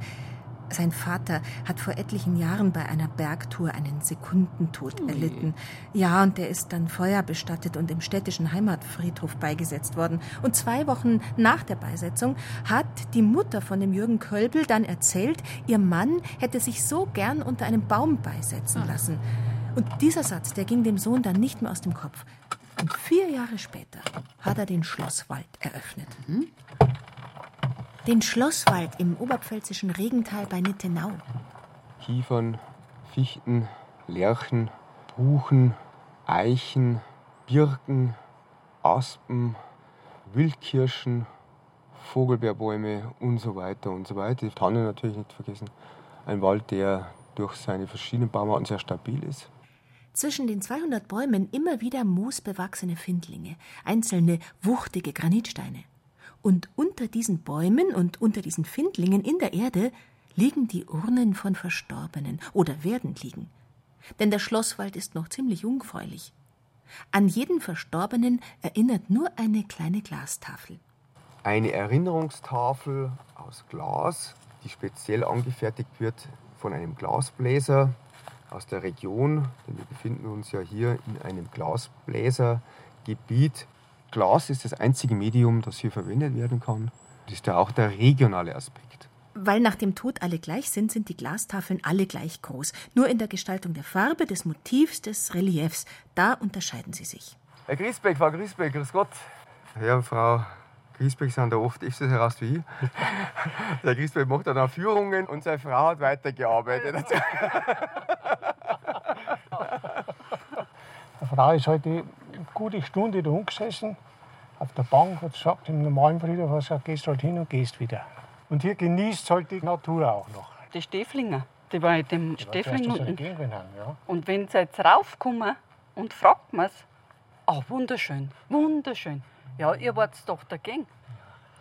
C: Sein Vater hat vor etlichen Jahren bei einer Bergtour einen Sekundentod erlitten. Ja, und der ist dann feuerbestattet und im städtischen Heimatfriedhof beigesetzt worden. Und zwei Wochen nach der Beisetzung hat die Mutter von dem Jürgen Kölbel dann erzählt, ihr Mann hätte sich so gern unter einem Baum beisetzen lassen. Und dieser Satz, der ging dem Sohn dann nicht mehr aus dem Kopf. Und vier Jahre später hat er den Schlosswald eröffnet. Den Schlosswald im oberpfälzischen Regental bei Nittenau.
R: Kiefern, Fichten, Lärchen, Buchen, Eichen, Birken, Aspen, Wildkirschen, Vogelbeerbäume und so weiter und so weiter. Die Tanne natürlich nicht vergessen. Ein Wald, der durch seine verschiedenen Baumarten sehr stabil ist.
C: Zwischen den 200 Bäumen immer wieder moosbewachsene Findlinge, einzelne wuchtige Granitsteine. Und unter diesen Bäumen und unter diesen Findlingen in der Erde liegen die Urnen von Verstorbenen oder werden liegen. Denn der Schlosswald ist noch ziemlich jungfräulich. An jeden Verstorbenen erinnert nur eine kleine Glastafel.
R: Eine Erinnerungstafel aus Glas, die speziell angefertigt wird von einem Glasbläser aus der Region, denn wir befinden uns ja hier in einem Glasbläsergebiet. Glas ist das einzige Medium, das hier verwendet werden kann. Das ist ja auch der regionale Aspekt.
C: Weil nach dem Tod alle gleich sind, sind die Glastafeln alle gleich groß. Nur in der Gestaltung der Farbe, des Motivs, des Reliefs. Da unterscheiden sie sich.
R: Herr Griesbeck, Frau Griesbeck, grüß Gott. Herr und Frau Griesbeck sind da oft öfters heraus wie ich. Der Griesbeck macht dann auch Führungen und seine Frau hat weitergearbeitet.
S: Die Frau ist heute eine gute Stunde da umgesessen, auf der Bank, hat gesagt, im normalen Friedhof hat gesagt, gehst halt hin und gehst wieder. Und hier genießt halt die Natur auch noch.
T: Die Steflinger, die war in dem Stefling
S: haben, ja.
T: Und wenn sie jetzt raufkommen und fragt man es, oh, wunderschön, wunderschön. Ja, ihr wart doch dagegen.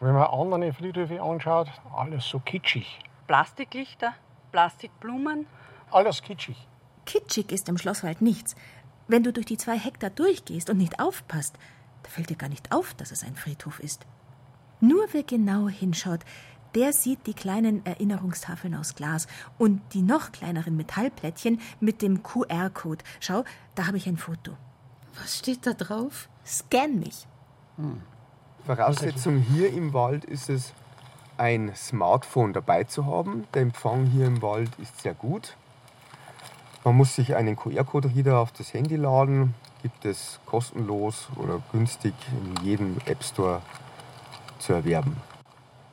S: Wenn man andere Friedhöfe anschaut, alles so kitschig.
T: Plastiklichter, Plastikblumen.
S: Alles kitschig.
C: Kitschig ist im Schlosswald nichts. Wenn du durch die zwei Hektar durchgehst und nicht aufpasst, da fällt dir gar nicht auf, dass es ein Friedhof ist. Nur wer genau hinschaut, der sieht die kleinen Erinnerungstafeln aus Glas und die noch kleineren Metallplättchen mit dem QR-Code. Schau, da habe ich ein Foto.
D: Was steht da drauf?
C: Scan mich.
R: Voraussetzung hier im Wald ist es, ein Smartphone dabei zu haben. Der Empfang hier im Wald ist sehr gut. Man muss sich einen QR-Code-Reader auf das Handy laden. Gibt es kostenlos oder günstig in jedem App Store zu erwerben.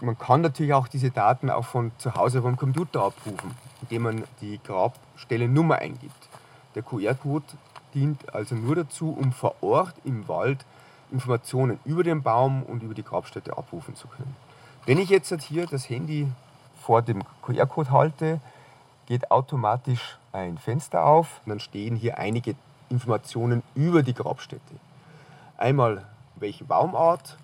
R: Man kann natürlich auch diese Daten auch von zu Hause vom Computer abrufen, indem man die Grabstellennummer eingibt. Der QR-Code dient also nur dazu, um vor Ort im Wald Informationen über den Baum und über die Grabstätte abrufen zu können. Wenn ich jetzt hier das Handy vor dem QR-Code halte, geht automatisch ein Fenster auf und dann stehen hier einige Informationen über die Grabstätte. Einmal welche Baumart,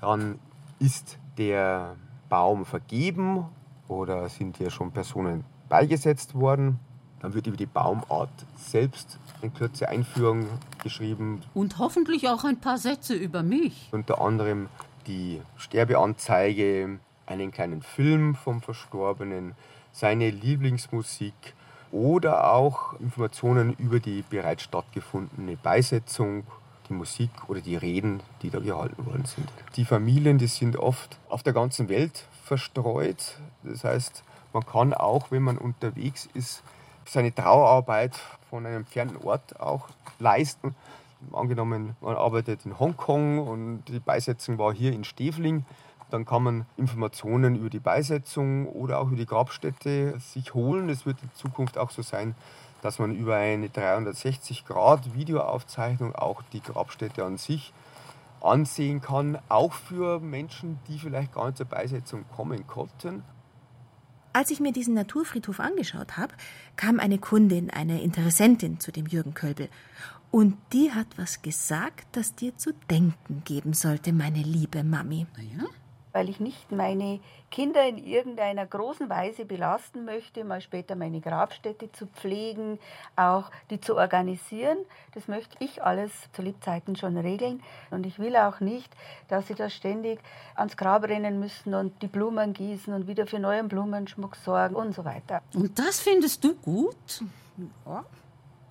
R: dann ist der Baum vergeben oder sind hier schon Personen beigesetzt worden. Dann wird über die Baumart selbst in Kürze Einführung geschrieben,
D: Und hoffentlich auch ein paar Sätze über mich.
R: unter anderem die Sterbeanzeige, einen kleinen Film vom Verstorbenen, seine Lieblingsmusik oder auch Informationen über die bereits stattgefundene Beisetzung, die Musik oder die Reden, die da gehalten worden sind. Die Familien, die sind oft auf der ganzen Welt verstreut. Das heißt, man kann auch, wenn man unterwegs ist, seine Trauerarbeit von einem fernen Ort auch leisten. Angenommen, man arbeitet in Hongkong und die Beisetzung war hier in Stevling, dann kann man Informationen über die Beisetzung oder auch über die Grabstätte sich holen. Es wird in Zukunft auch so sein, dass man über eine 360-Grad-Videoaufzeichnung auch die Grabstätte an sich ansehen kann, auch für Menschen, die vielleicht gar nicht zur Beisetzung kommen konnten.
C: Als ich mir diesen Naturfriedhof angeschaut habe, kam eine Kundin, eine Interessentin zu dem Jürgen Kölbel. Und die hat was gesagt, das dir zu denken geben sollte, meine liebe Mami.
U: Ja? Weil ich nicht meine Kinder in irgendeiner großen Weise belasten möchte, mal später meine Grabstätte zu pflegen, auch die zu organisieren. Das möchte ich alles zu Lebzeiten schon regeln. Und ich will auch nicht, dass sie da ständig ans Grab rennen müssen und die Blumen gießen und wieder für neuen Blumenschmuck sorgen und so weiter.
D: Und das findest du gut?
U: Ja.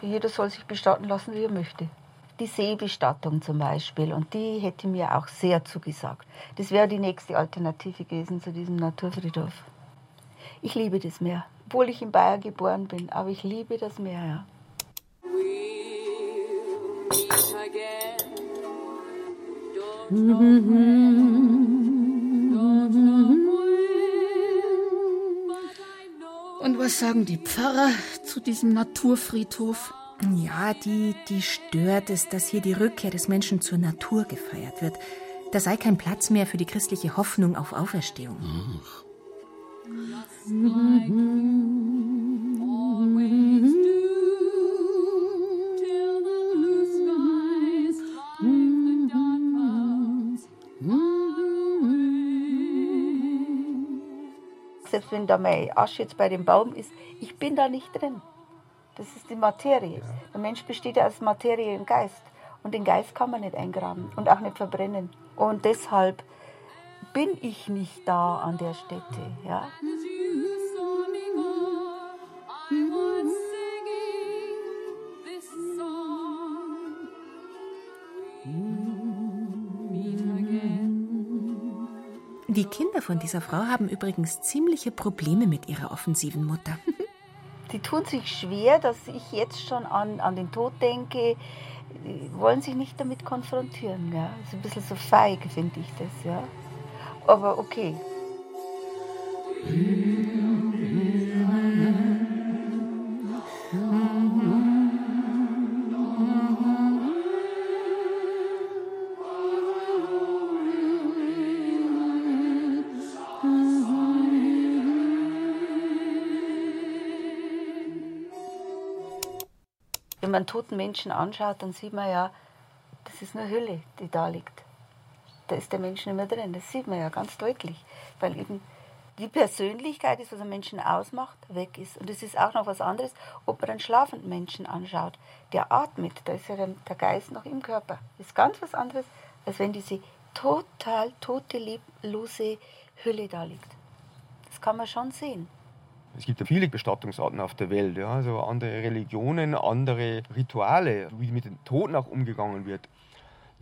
U: Jeder soll sich bestatten lassen, wie er möchte die Seebestattung zum Beispiel. Und die hätte mir auch sehr zugesagt. Das wäre die nächste Alternative gewesen zu diesem Naturfriedhof. Ich liebe das Meer, obwohl ich in Bayern geboren bin, aber ich liebe das Meer, ja.
D: Und was sagen die Pfarrer zu diesem Naturfriedhof?
C: Ja, die, die stört es, dass hier die Rückkehr des Menschen zur Natur gefeiert wird. Da sei kein Platz mehr für die christliche Hoffnung auf Auferstehung. Ach.
U: Selbst wenn da meine Asche jetzt bei dem Baum ist, ich bin da nicht drin. Das ist die Materie. Ja. Der Mensch besteht ja aus Materie und Geist. Und den Geist kann man nicht eingraben und auch nicht verbrennen. Und deshalb bin ich nicht da an der Stätte. Ja?
C: Die Kinder von dieser Frau haben übrigens ziemliche Probleme mit ihrer offensiven Mutter.
U: Die tun sich schwer, dass ich jetzt schon an, an den Tod denke, wollen sich nicht damit konfrontieren. Ja. ist ein bisschen so feig, finde ich das. Ja. Aber okay. Wenn man toten Menschen anschaut, dann sieht man ja, das ist eine Hülle, die da liegt. Da ist der Mensch nicht mehr drin. Das sieht man ja ganz deutlich, weil eben die Persönlichkeit ist, was einen Menschen ausmacht, weg ist. Und es ist auch noch was anderes, ob man einen schlafenden Menschen anschaut. Der atmet, da ist ja der Geist noch im Körper. Das ist ganz was anderes, als wenn diese total tote, leblose Hülle da liegt. Das kann man schon sehen.
R: Es gibt ja viele Bestattungsarten auf der Welt, ja, also andere Religionen, andere Rituale, wie mit den Toten auch umgegangen wird.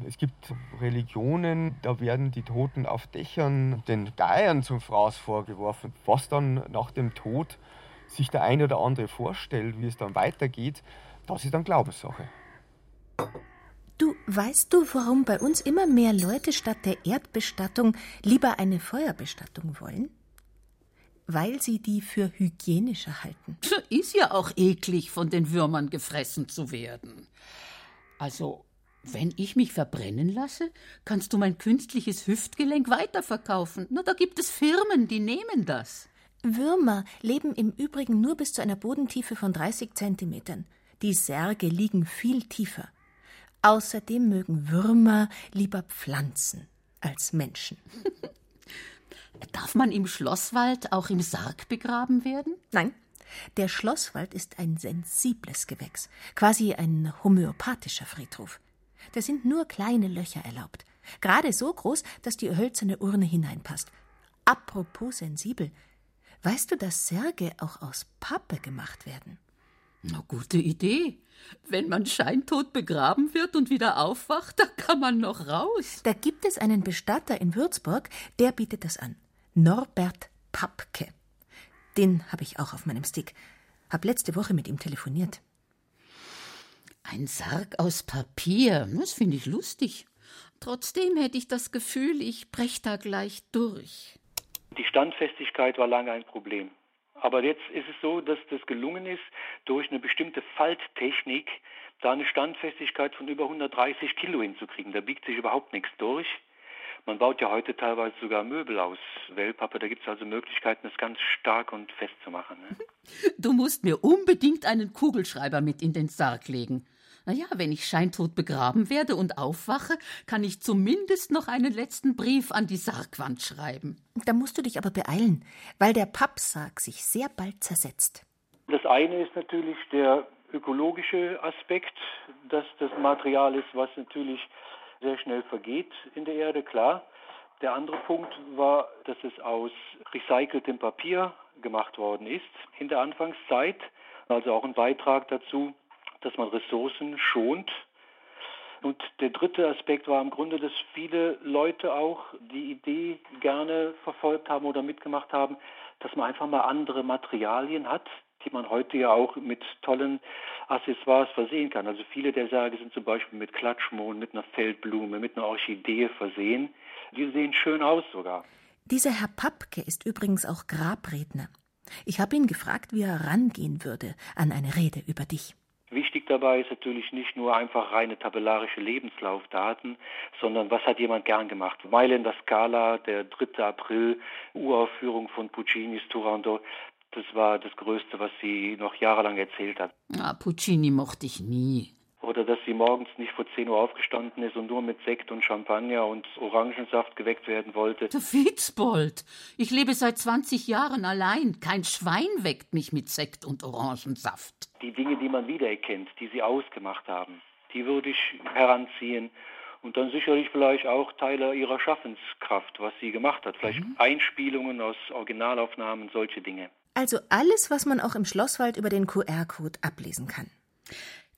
R: Es gibt Religionen, da werden die Toten auf Dächern den Geiern zum Fraß vorgeworfen. Was dann nach dem Tod sich der eine oder andere vorstellt, wie es dann weitergeht, das ist dann Glaubenssache.
C: Du, weißt du, warum bei uns immer mehr Leute statt der Erdbestattung lieber eine Feuerbestattung wollen? Weil sie die für hygienischer halten.
D: Ist ja auch eklig, von den Würmern gefressen zu werden. Also, wenn ich mich verbrennen lasse, kannst du mein künstliches Hüftgelenk weiterverkaufen. Na, da gibt es Firmen, die nehmen das.
C: Würmer leben im Übrigen nur bis zu einer Bodentiefe von 30 Zentimetern. Die Särge liegen viel tiefer. Außerdem mögen Würmer lieber Pflanzen als Menschen.
D: Darf man im Schlosswald auch im Sarg begraben werden?
C: Nein. Der Schlosswald ist ein sensibles Gewächs, quasi ein homöopathischer Friedhof. Da sind nur kleine Löcher erlaubt, gerade so groß, dass die hölzerne Urne hineinpasst. Apropos sensibel, weißt du, dass Särge auch aus Pappe gemacht werden?
D: Na, gute Idee. Wenn man scheintot begraben wird und wieder aufwacht, da kann man noch raus.
C: Da gibt es einen Bestatter in Würzburg, der bietet das an. Norbert Papke. Den habe ich auch auf meinem Stick. Hab letzte Woche mit ihm telefoniert.
D: Ein Sarg aus Papier, das finde ich lustig. Trotzdem hätte ich das Gefühl, ich brech da gleich durch.
V: Die Standfestigkeit war lange ein Problem. Aber jetzt ist es so, dass das gelungen ist, durch eine bestimmte Falttechnik da eine Standfestigkeit von über 130 Kilo hinzukriegen. Da biegt sich überhaupt nichts durch. Man baut ja heute teilweise sogar Möbel aus Wellpappe. Da gibt es also Möglichkeiten, das ganz stark und fest zu machen. Ne?
D: Du musst mir unbedingt einen Kugelschreiber mit in den Sarg legen. Na ja, wenn ich scheintot begraben werde und aufwache, kann ich zumindest noch einen letzten Brief an die Sargwand schreiben.
C: Da musst du dich aber beeilen, weil der Pappsarg sich sehr bald zersetzt.
V: Das eine ist natürlich der ökologische Aspekt, dass das Material ist, was natürlich sehr schnell vergeht in der Erde, klar. Der andere Punkt war, dass es aus recyceltem Papier gemacht worden ist in der Anfangszeit, also auch ein Beitrag dazu, dass man Ressourcen schont. Und der dritte Aspekt war im Grunde, dass viele Leute auch die Idee gerne verfolgt haben oder mitgemacht haben, dass man einfach mal andere Materialien hat, die man heute ja auch mit tollen Accessoires versehen kann. Also viele der Särge sind zum Beispiel mit Klatschmohn, mit einer Feldblume, mit einer Orchidee versehen. Die sehen schön aus sogar.
C: Dieser Herr Papke ist übrigens auch Grabredner. Ich habe ihn gefragt, wie er rangehen würde an eine Rede über dich.
V: Wichtig dabei ist natürlich nicht nur einfach reine tabellarische Lebenslaufdaten, sondern was hat jemand gern gemacht. Mailänder Scala, der 3. April, Uraufführung von Puccinis Turandot, das war das Größte, was sie noch jahrelang erzählt hat.
D: Ah, Puccini mochte ich nie.
V: Oder dass sie morgens nicht vor 10 Uhr aufgestanden ist und nur mit Sekt und Champagner und Orangensaft geweckt werden wollte.
D: Der Fitzbold, ich lebe seit 20 Jahren allein. Kein Schwein weckt mich mit Sekt und Orangensaft.
V: Die Dinge, die man wiedererkennt, die sie ausgemacht haben, die würde ich heranziehen. Und dann sicherlich vielleicht auch Teile ihrer Schaffenskraft, was sie gemacht hat. Vielleicht mhm. Einspielungen aus Originalaufnahmen, solche Dinge.
C: Also alles, was man auch im Schlosswald über den QR-Code ablesen kann.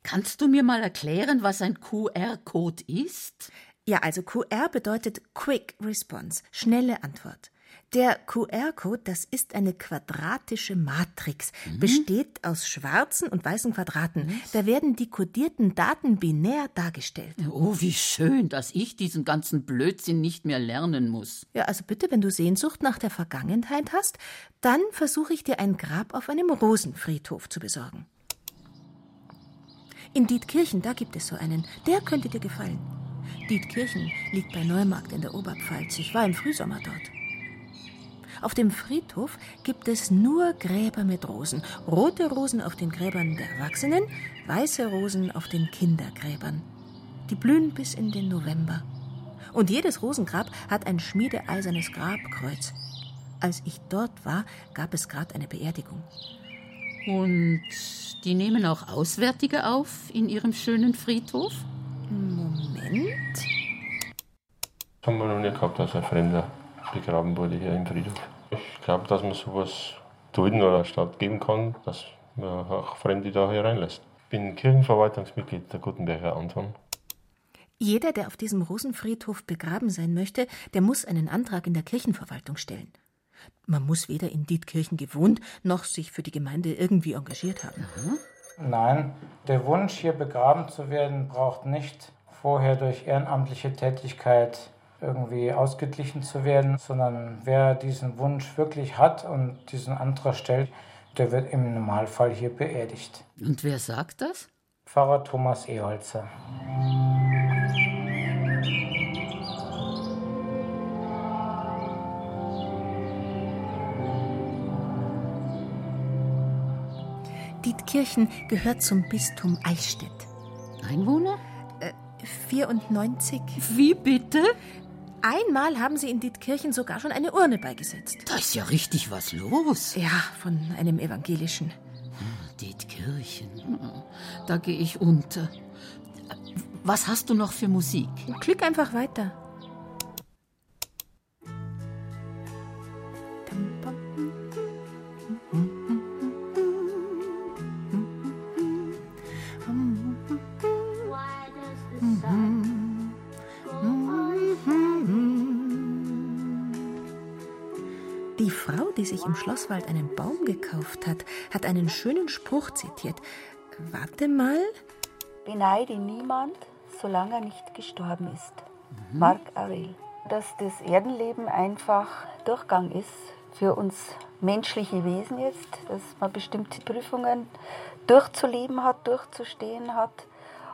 D: Kannst du mir mal erklären, was ein QR-Code ist?
C: Ja, also QR bedeutet Quick Response, schnelle Antwort. Der QR-Code, das ist eine quadratische Matrix, mhm. besteht aus schwarzen und weißen Quadraten. Mhm. Da werden die kodierten Daten binär dargestellt.
D: Oh, wie schön, dass ich diesen ganzen Blödsinn nicht mehr lernen muss.
C: Ja, also bitte, wenn du Sehnsucht nach der Vergangenheit hast, dann versuche ich dir ein Grab auf einem Rosenfriedhof zu besorgen. In Dietkirchen, da gibt es so einen. Der könnte dir gefallen. Dietkirchen liegt bei Neumarkt in der Oberpfalz. Ich war im Frühsommer dort. Auf dem Friedhof gibt es nur Gräber mit Rosen. Rote Rosen auf den Gräbern der Erwachsenen, weiße Rosen auf den Kindergräbern. Die blühen bis in den November. Und jedes Rosengrab hat ein schmiedeeisernes Grabkreuz. Als ich dort war, gab es gerade eine Beerdigung.
D: Und die nehmen auch Auswärtige auf in ihrem schönen Friedhof?
C: Moment.
M: Das haben wir noch nicht gehabt, dass ein Fremder begraben wurde hier im Friedhof. Ich glaube, dass man sowas dulden oder statt geben kann, dass man auch Fremde da hereinlässt. Ich bin Kirchenverwaltungsmitglied der Gutenberger Anton.
C: Jeder, der auf diesem Rosenfriedhof begraben sein möchte, der muss einen Antrag in der Kirchenverwaltung stellen. Man muss weder in Dietkirchen gewohnt noch sich für die Gemeinde irgendwie engagiert haben.
W: Nein, der Wunsch, hier begraben zu werden, braucht nicht vorher durch ehrenamtliche Tätigkeit irgendwie ausgeglichen zu werden, sondern wer diesen Wunsch wirklich hat und diesen Antrag stellt, der wird im Normalfall hier beerdigt.
D: Und wer sagt das?
W: Pfarrer Thomas Eholzer.
C: Dietkirchen gehört zum Bistum Eichstätt.
D: Einwohner?
C: Äh, 94.
D: Wie bitte?
C: Einmal haben sie in Dietkirchen sogar schon eine Urne beigesetzt.
D: Da ist ja richtig was los.
C: Ja, von einem evangelischen.
D: Hm, Dietkirchen, hm, da gehe ich unter. Was hast du noch für Musik?
C: Klick einfach weiter. Im Schlosswald einen Baum gekauft hat, hat einen schönen Spruch zitiert. Warte mal.
U: Beneide niemand, solange er nicht gestorben ist. Marc Aurel. Dass das Erdenleben einfach Durchgang ist für uns menschliche Wesen jetzt, dass man bestimmte Prüfungen durchzuleben hat, durchzustehen hat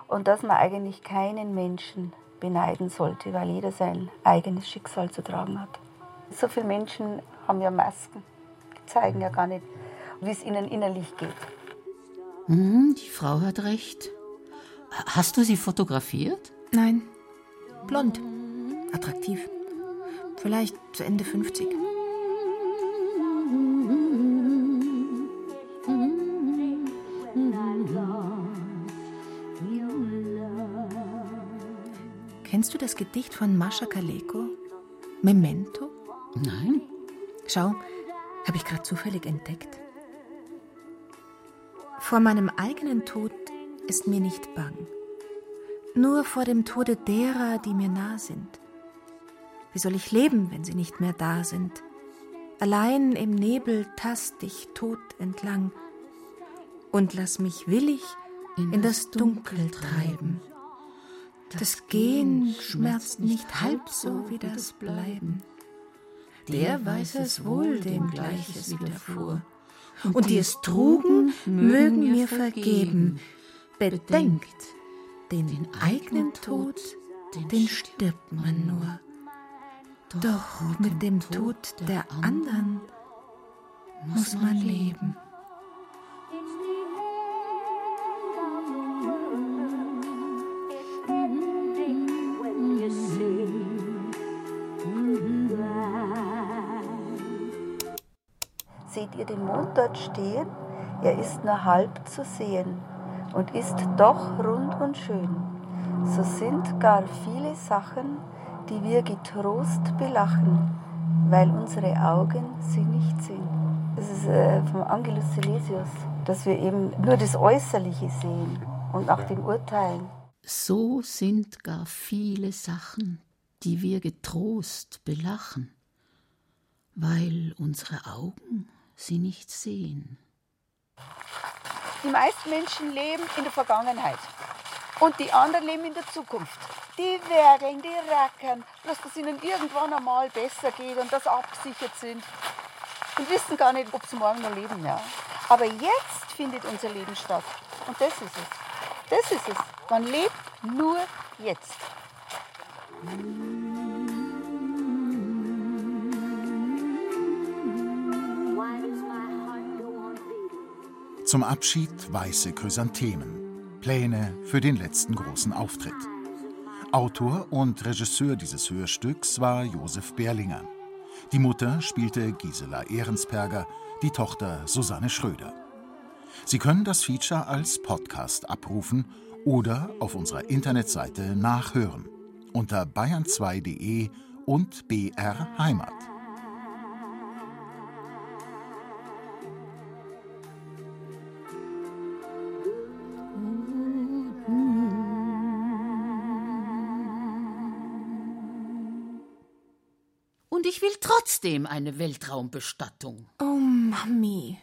U: und dass man eigentlich keinen Menschen beneiden sollte, weil jeder sein eigenes Schicksal zu tragen hat. So viele Menschen haben ja Masken, zeigen ja gar nicht, wie es ihnen innerlich geht.
D: Hm, die Frau hat recht. Hast du sie fotografiert?
C: Nein. Blond. Attraktiv. Vielleicht zu Ende 50. Kennst du das Gedicht von Mascha Kaleko? Memento?
D: Nein.
C: Schau, habe ich gerade zufällig entdeckt. Vor meinem eigenen Tod ist mir nicht bang, nur vor dem Tode derer, die mir nah sind. Wie soll ich leben, wenn sie nicht mehr da sind? Allein im Nebel tast ich tot entlang und lass mich willig in, das Dunkel treiben. Das Gehen schmerzt nicht halb so wie das Bleiben. Der weiß es wohl, dem Gleiches widerfuhr. Und die es trugen, mögen mir vergeben. Bedenkt, den eigenen Tod, den stirbt man nur. Doch mit dem Tod der anderen muss man leben.
U: Dort stehen? Er ist nur halb zu sehen und ist doch rund und schön. So sind gar viele Sachen, die wir getrost belachen, weil unsere Augen sie nicht sehen. Das ist äh, vom Angelus Silesius, dass wir eben nur das Äußerliche sehen und nach dem urteilen.
D: So sind gar viele Sachen, die wir getrost belachen, weil unsere Augen sie nicht sehen.
U: Die meisten Menschen leben in der Vergangenheit und die anderen leben in der Zukunft. Die werkeln, die rackern, dass es ihnen irgendwann einmal besser geht und dass sie abgesichert sind und wissen gar nicht, ob sie morgen noch leben. Ja. Aber jetzt findet unser Leben statt und das ist es. Das ist es. Man lebt nur jetzt.
X: Zum Abschied weiße Chrysanthemen. Pläne für den letzten großen Auftritt. Autor und Regisseur dieses Hörstücks war Josef Berlinger. Die Mutter spielte Gisela Ehrensperger, die Tochter Susanne Schröder. Sie können das Feature als Podcast abrufen oder auf unserer Internetseite nachhören unter bayern2.de und BR Heimat.
D: Trotzdem eine Weltraumbestattung.
C: Oh, Mami.